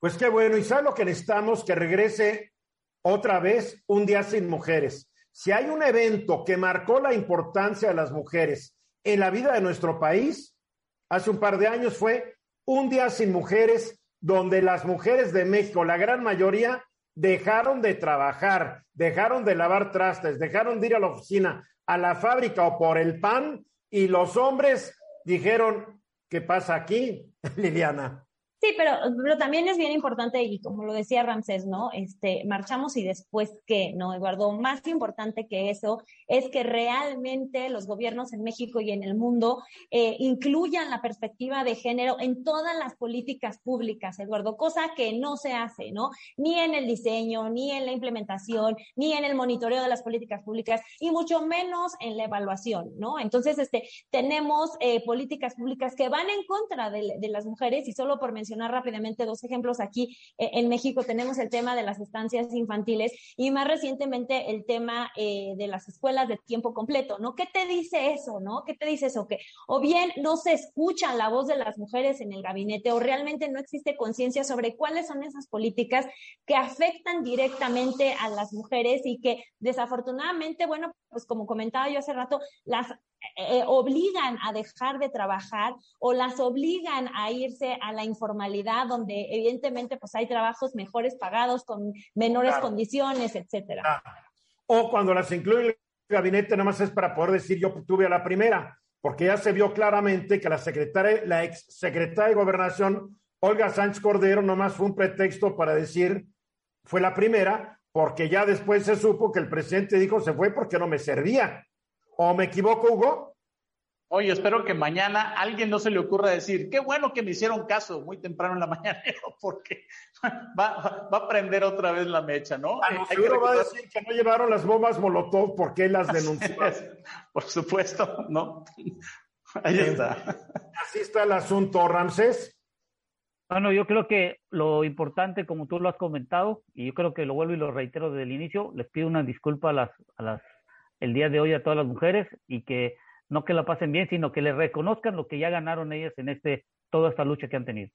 Pues qué bueno, y sabe lo que necesitamos, que regrese otra vez, un día sin mujeres. Si hay un evento que marcó la importancia de las mujeres en la vida de nuestro país, hace un par de años fue un día sin mujeres, donde las mujeres de México, la gran mayoría, dejaron de trabajar, dejaron de lavar trastes, dejaron de ir a la oficina, a la fábrica o por el pan, y los hombres dijeron, ¿qué pasa aquí, [LAUGHS] Liliana? Sí, pero, pero, también es bien importante, y como lo decía Ramsés, ¿no? Este, marchamos y después qué, ¿no, Eduardo? Más importante que eso es que realmente los gobiernos en México y en el mundo eh, incluyan la perspectiva de género en todas las políticas públicas, Eduardo, cosa que no se hace, ¿no? Ni en el diseño, ni en la implementación, ni en el monitoreo de las políticas públicas, y mucho menos en la evaluación, ¿no? Entonces, este, tenemos eh, políticas públicas que van en contra de, de las mujeres y solo por mencionar rápidamente dos ejemplos. Aquí eh, en México tenemos el tema de las estancias infantiles y más recientemente el tema eh, de las escuelas de tiempo completo, ¿no? ¿Qué te dice eso, no? ¿Qué te dice eso? Que o bien no se escucha la voz de las mujeres en el gabinete o realmente no existe conciencia sobre cuáles son esas políticas que afectan directamente a las mujeres y que desafortunadamente, bueno, pues como comentaba yo hace rato, las eh, obligan a dejar de trabajar o las obligan a irse a la informalidad donde evidentemente pues hay trabajos mejores pagados con menores condiciones, etcétera. O cuando las incluye el gabinete nada más es para poder decir yo tuve a la primera, porque ya se vio claramente que la secretaria, la ex secretaria de Gobernación, Olga Sánchez Cordero, nomás fue un pretexto para decir fue la primera, porque ya después se supo que el presidente dijo se fue porque no me servía. ¿O me equivoco, Hugo? Oye, espero que mañana alguien no se le ocurra decir, qué bueno que me hicieron caso muy temprano en la [LAUGHS] mañana, porque va, va, a prender otra vez la mecha, ¿no? Ah, seguro va a decir que no llevaron las bombas Molotov porque él las denunció. Por supuesto, ¿no? [LAUGHS] Ahí está. Así está el asunto, Ramsés. Bueno, yo creo que lo importante, como tú lo has comentado, y yo creo que lo vuelvo y lo reitero desde el inicio, les pido una disculpa a las el día de hoy a todas las mujeres y que no que la pasen bien, sino que les reconozcan lo que ya ganaron ellas en este toda esta lucha que han tenido.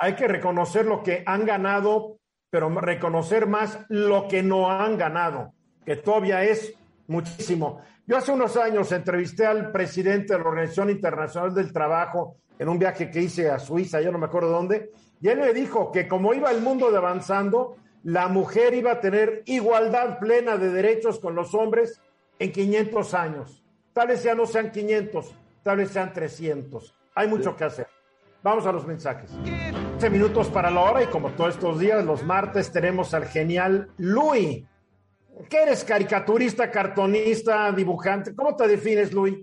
Hay que reconocer lo que han ganado, pero reconocer más lo que no han ganado, que todavía es muchísimo. Yo hace unos años entrevisté al presidente de la Organización Internacional del Trabajo en un viaje que hice a Suiza, yo no me acuerdo dónde, y él me dijo que como iba el mundo avanzando, la mujer iba a tener igualdad plena de derechos con los hombres en 500 años. Tal vez ya no sean 500, tal vez sean 300. Hay mucho que hacer. Vamos a los mensajes. 15 minutos para la hora y como todos estos días, los martes tenemos al genial Luis. ¿Qué eres? ¿Caricaturista, cartonista, dibujante? ¿Cómo te defines, Luis?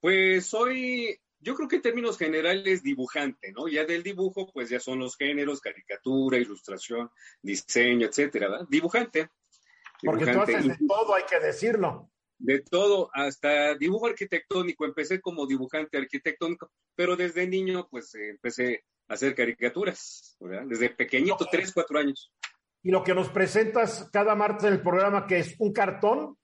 Pues soy, yo creo que en términos generales, dibujante, ¿no? Ya del dibujo, pues ya son los géneros, caricatura, ilustración, diseño, etcétera, ¿verdad? Dibujante. Porque tú haces de todo, hay que decirlo de todo, hasta dibujo arquitectónico. Empecé como dibujante arquitectónico, pero desde niño pues eh, empecé a hacer caricaturas, ¿verdad? Desde pequeñito, tres, cuatro años. ¿Y lo que nos presentas cada martes en el programa, que es un cartón?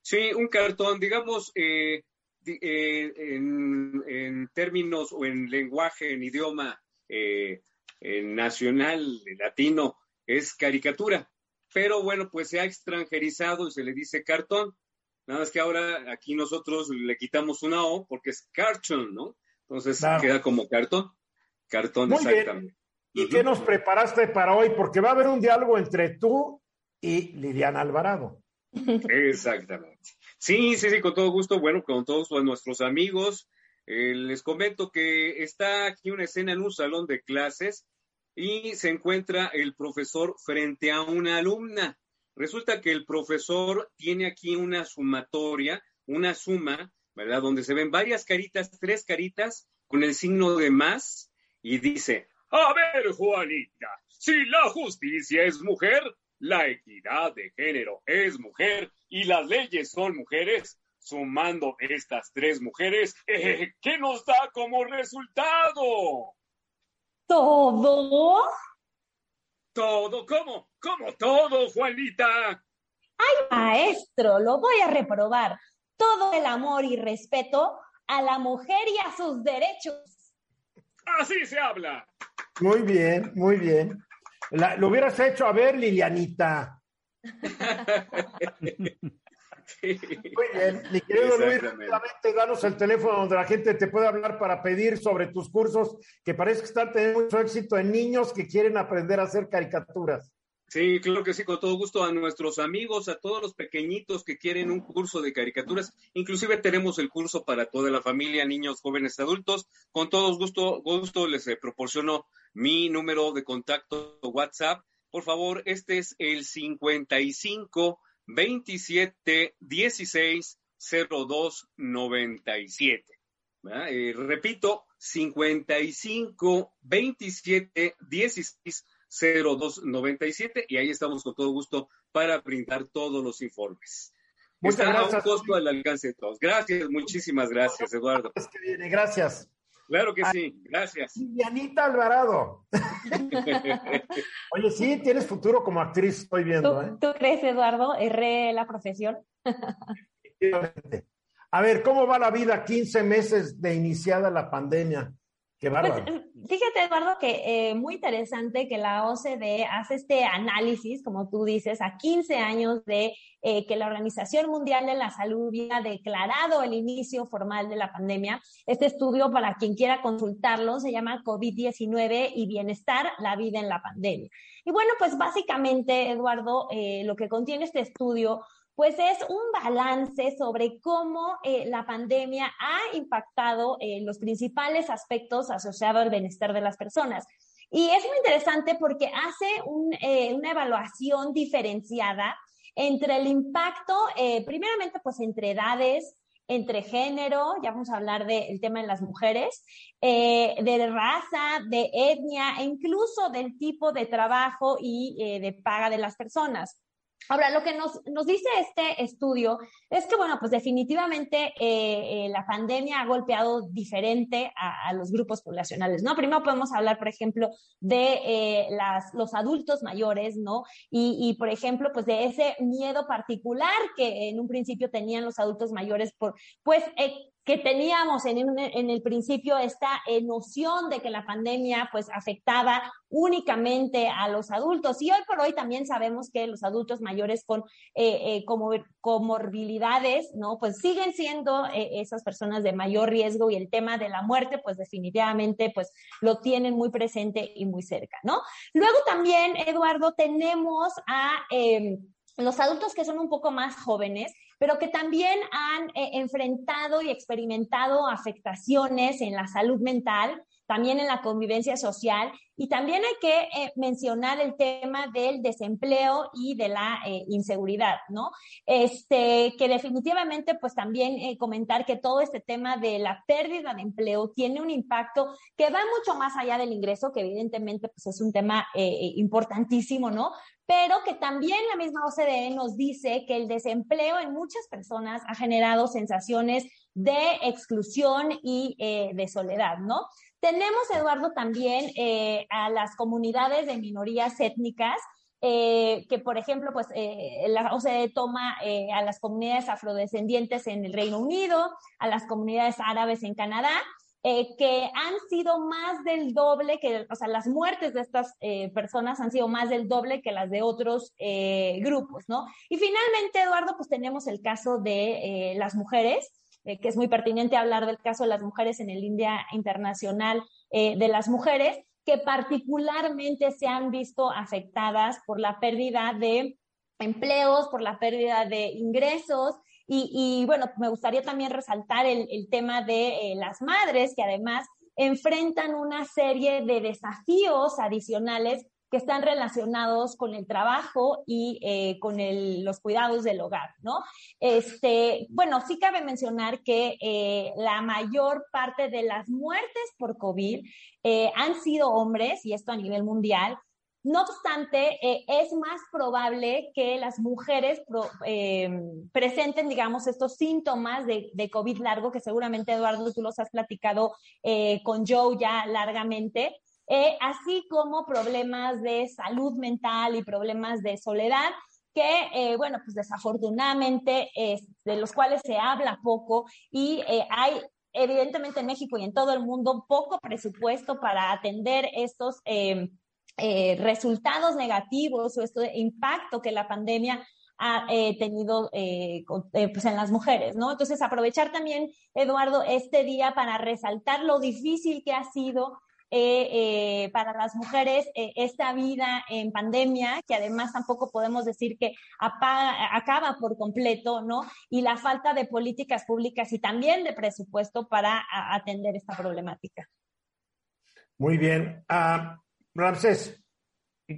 Sí, un cartón, digamos, eh, eh, en, términos o en lenguaje, en idioma nacional, latino, es caricatura. Pero bueno, pues se ha extranjerizado y se le dice cartón. Nada más que ahora aquí nosotros le quitamos una O porque es cartoon, ¿no? Entonces queda como cartón. Cartón, exactamente. ¿Y qué nos preparaste para hoy? Porque va a haber un diálogo entre tú y Liliana Alvarado. Exactamente. Sí, sí, sí, con todo gusto. Bueno, con todos nuestros amigos. Eh, les comento que está aquí una escena en un salón de clases y se encuentra el profesor frente a una alumna. Resulta que el profesor tiene aquí una sumatoria, una suma, ¿verdad? Donde se ven varias caritas, tres caritas con el signo de más y dice, a ver, Juanita, si la justicia es mujer, la equidad de género es mujer y las leyes son mujeres, sumando estas tres mujeres, eh, ¿qué nos da como resultado? Todo. Todo, ¿cómo? ¿Cómo todo, Juanita? Ay, maestro, lo voy a reprobar. Todo el amor y respeto a la mujer y a sus derechos. Así se habla. Muy bien, muy bien. lo hubieras hecho a ver, Lilianita. Muy bien, mi querido Luis, rápidamente danos el teléfono donde la gente te puede hablar para pedir sobre tus cursos, que parece que están teniendo mucho éxito en niños que quieren aprender a hacer caricaturas. Sí, claro que sí, con todo gusto a nuestros amigos, a todos los pequeñitos que quieren un curso de caricaturas. Inclusive tenemos el curso para toda la familia, niños, jóvenes, adultos. Con todo gusto, gusto les eh, proporciono mi número de contacto WhatsApp. Por favor, este es el 55 27 16 02 97. Eh, repito, 55 27 16 0297 y ahí estamos con todo gusto para brindar todos los informes. Muchas gracias. A un costo al alcance de todos. Gracias, muchísimas gracias, Eduardo. Gracias. Claro que sí, gracias. Dianita Alvarado. [LAUGHS] Oye, sí, tienes futuro como actriz, estoy viendo. ¿Tú, ¿eh? ¿Tú, crees, Eduardo? ¿Erré la profesión? A ver, ¿cómo va la vida 15 meses de iniciada la pandemia? Qué Pues, bárbaro. fíjate, Eduardo, que eh, muy interesante que la OCDE hace este análisis, como tú dices, a 15 años de eh, que la Organización Mundial de la Salud había declarado el inicio formal de la pandemia. Este estudio, para quien quiera consultarlo, se llama COVID-19 y bienestar, la vida en la pandemia. Y bueno, pues básicamente, Eduardo, eh, lo que contiene este estudio pues es un balance sobre cómo eh, la pandemia ha impactado eh, los principales aspectos asociados al bienestar de las personas. Y es muy interesante porque hace eh, una evaluación diferenciada entre el impacto, primeramente, pues entre edades, entre género, ya vamos a hablar del tema de las mujeres, eh, de raza, de etnia e incluso del tipo de trabajo y eh, de paga de las personas. Ahora, lo que nos, nos, dice este estudio es que, bueno, pues definitivamente eh, eh, la pandemia ha golpeado diferente a, a, los grupos poblacionales, ¿no? Primero podemos hablar, por ejemplo, de eh, las, los adultos mayores, ¿no? Y, y, por ejemplo, pues de ese miedo particular que en un principio tenían los adultos mayores por, pues, que teníamos en, en, el principio esta eh, noción de que la pandemia pues afectaba únicamente a los adultos y hoy por hoy también sabemos que los adultos mayores con eh, eh, como, comorbilidades, ¿no? Pues siguen siendo eh, esas personas de mayor riesgo y el tema de la muerte pues definitivamente pues lo tienen muy presente y muy cerca, ¿no? Luego también, Eduardo, tenemos a los adultos que son un poco más jóvenes, pero que también han eh, enfrentado y experimentado afectaciones en la salud mental, también en la convivencia social y también hay que eh, mencionar el tema del desempleo y de la eh, inseguridad, ¿no? Este, que definitivamente, pues también eh, comentar que todo este tema de la pérdida de empleo tiene un impacto que va mucho más allá del ingreso, que evidentemente, pues es un tema importantísimo, ¿no? Pero que también la misma OCDE nos dice que el desempleo en muchas personas ha generado sensaciones de exclusión y de soledad, ¿no? Tenemos, Eduardo, también eh, a las comunidades de minorías étnicas, eh, que por ejemplo, pues eh, la toma eh, a las comunidades afrodescendientes en el Reino Unido, a las comunidades árabes en Canadá, que han sido más del doble, que, o sea, las muertes de estas personas han sido más del doble que las de otros grupos, ¿no? Y finalmente, Eduardo, pues tenemos el caso de las mujeres eh, que es muy pertinente hablar del caso de las mujeres en el Día Internacional eh, de las Mujeres, que particularmente se han visto afectadas por la pérdida de empleos, por la pérdida de ingresos. Y, y bueno, me gustaría también resaltar el, el tema de eh, las madres, que además enfrentan una serie de desafíos adicionales que están relacionados con el trabajo y eh, con el, los cuidados del hogar, ¿no? Este, bueno, sí cabe mencionar que eh, la mayor parte de las muertes por COVID eh, han sido hombres, y esto a nivel mundial, no obstante, eh, es más probable que las mujeres pro, eh, presenten, digamos, estos síntomas de, de, COVID largo, que seguramente, Eduardo, tú los has platicado eh, con Joe ya largamente, eh, así como problemas de salud mental y problemas de soledad que, eh, bueno, pues desafortunadamente, de los cuales se habla poco y eh, hay, evidentemente en México y en todo el mundo, poco presupuesto para atender estos eh, resultados negativos o este impacto que la pandemia ha tenido pues en las mujeres, ¿no? Entonces, aprovechar también, Eduardo, este día para resaltar lo difícil que ha sido eh, eh, para las mujeres eh, esta vida en pandemia, que además tampoco podemos decir que apaga, acaba por completo, ¿no? Y la falta de políticas públicas y también de presupuesto para a, atender esta problemática. Muy bien. Uh, Ramsés.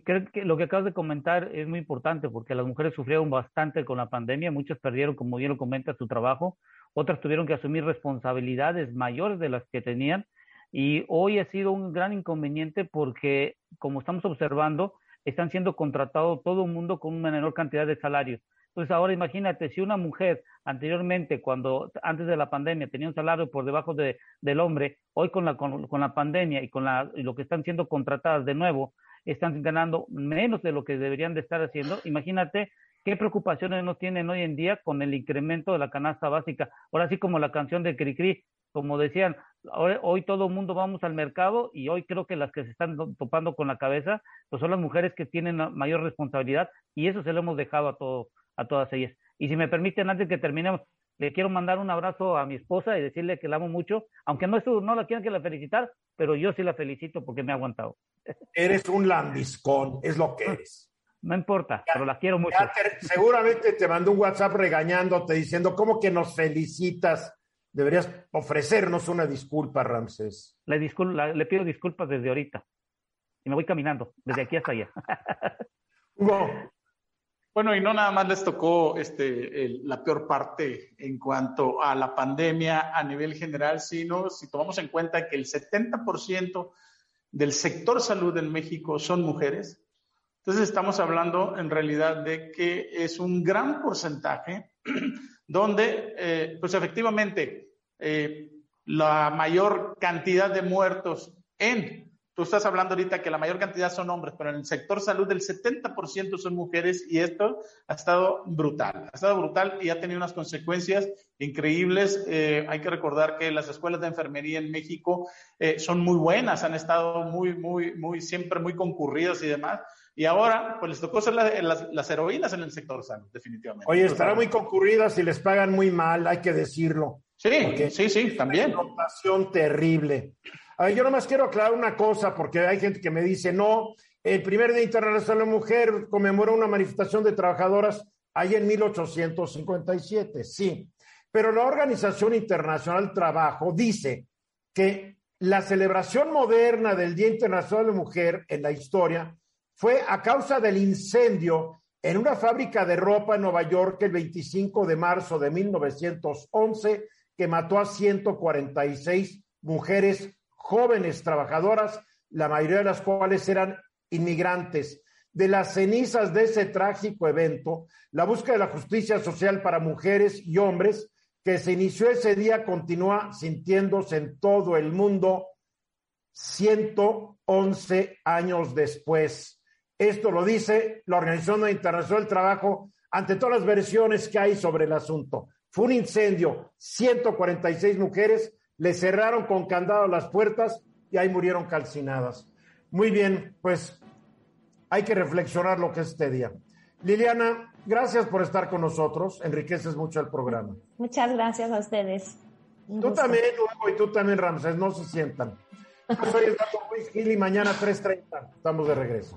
Creo que lo que acabas de comentar es muy importante porque las mujeres sufrieron bastante con la pandemia, muchas perdieron, como bien lo comenta, su trabajo, otras tuvieron que asumir responsabilidades mayores de las que tenían y hoy ha sido un gran inconveniente porque, como estamos observando, están siendo contratados todo el mundo con una menor cantidad de salarios. Entonces ahora imagínate, si una mujer anteriormente, cuando antes de la pandemia tenía un salario por debajo de, del hombre, hoy con la, con, la pandemia y con la, y lo que están siendo contratadas de nuevo, están ganando menos de lo que deberían de estar haciendo. Imagínate qué preocupaciones no tienen hoy en día con el incremento de la canasta básica. Ahora sí como la canción de Cricri, como decían, hoy, todo el mundo vamos al mercado y hoy creo que las que se están topando con la cabeza, pues son las mujeres que tienen mayor responsabilidad y eso se lo hemos dejado a, todo, a todas ellas. Y si me permiten, antes que terminemos, le quiero mandar un abrazo a mi esposa y decirle que la amo mucho, aunque no, no la quieran que la felicitar, pero yo sí la felicito porque me ha aguantado. Eres un lambiscón, es lo que eres. No importa, pero la quiero mucho. seguramente te mandó un WhatsApp regañándote diciendo, ¿cómo que nos felicitas? Deberías ofrecernos una disculpa, Ramses. Le, le pido disculpas desde ahorita. Y me voy caminando, desde aquí hasta allá. [LAUGHS] Hugo. Bueno, y no nada más les tocó este, la peor parte en cuanto a la pandemia a nivel general, sino si tomamos en cuenta que el 70% del sector salud en México son mujeres, entonces estamos hablando en realidad de que es un gran porcentaje donde, eh, pues efectivamente, eh, la mayor cantidad de muertos en Tú estás hablando ahorita que la mayor cantidad son hombres, pero en el sector salud el 70% son mujeres y esto ha estado brutal. Ha estado brutal y ha tenido unas consecuencias increíbles. Eh, hay que recordar que las escuelas de enfermería en México eh, son muy buenas, han estado muy, muy, muy, siempre muy concurridas y demás. Y ahora, pues les tocó ser las, heroínas en el sector salud, definitivamente. Oye, estarán muy concurridas y les pagan muy mal, hay que decirlo. Sí, sí, sí, también. Una terrible. A ver, yo nomás quiero aclarar una cosa, porque hay gente que me dice, no, el primer Día Internacional de la Mujer conmemoró una manifestación de trabajadoras ahí en 1857, sí. Pero la Organización Internacional del Trabajo dice que la celebración moderna del Día Internacional de la Mujer en la historia fue a causa del incendio en una fábrica de ropa en Nueva York el 25 de marzo de 1911 que mató a 146 mujeres jóvenes trabajadoras, la mayoría de las cuales eran inmigrantes. De las cenizas de ese trágico evento, la búsqueda de la justicia social para mujeres y hombres que se inició ese día continúa sintiéndose en todo el mundo 111 años después. Esto lo dice la Organización Internacional del Trabajo ante todas las versiones que hay sobre el asunto. Fue un incendio, 146 mujeres le cerraron con candado las puertas y ahí murieron calcinadas. Muy bien, pues hay que reflexionar lo que es este día. Liliana, gracias por estar con nosotros. Enriqueces mucho el programa. Muchas gracias a ustedes. tú también, Hugo, y tú también, Ramses, no se sientan. Yo soy Eduardo Luis Gil y mañana 3.30 estamos de regreso.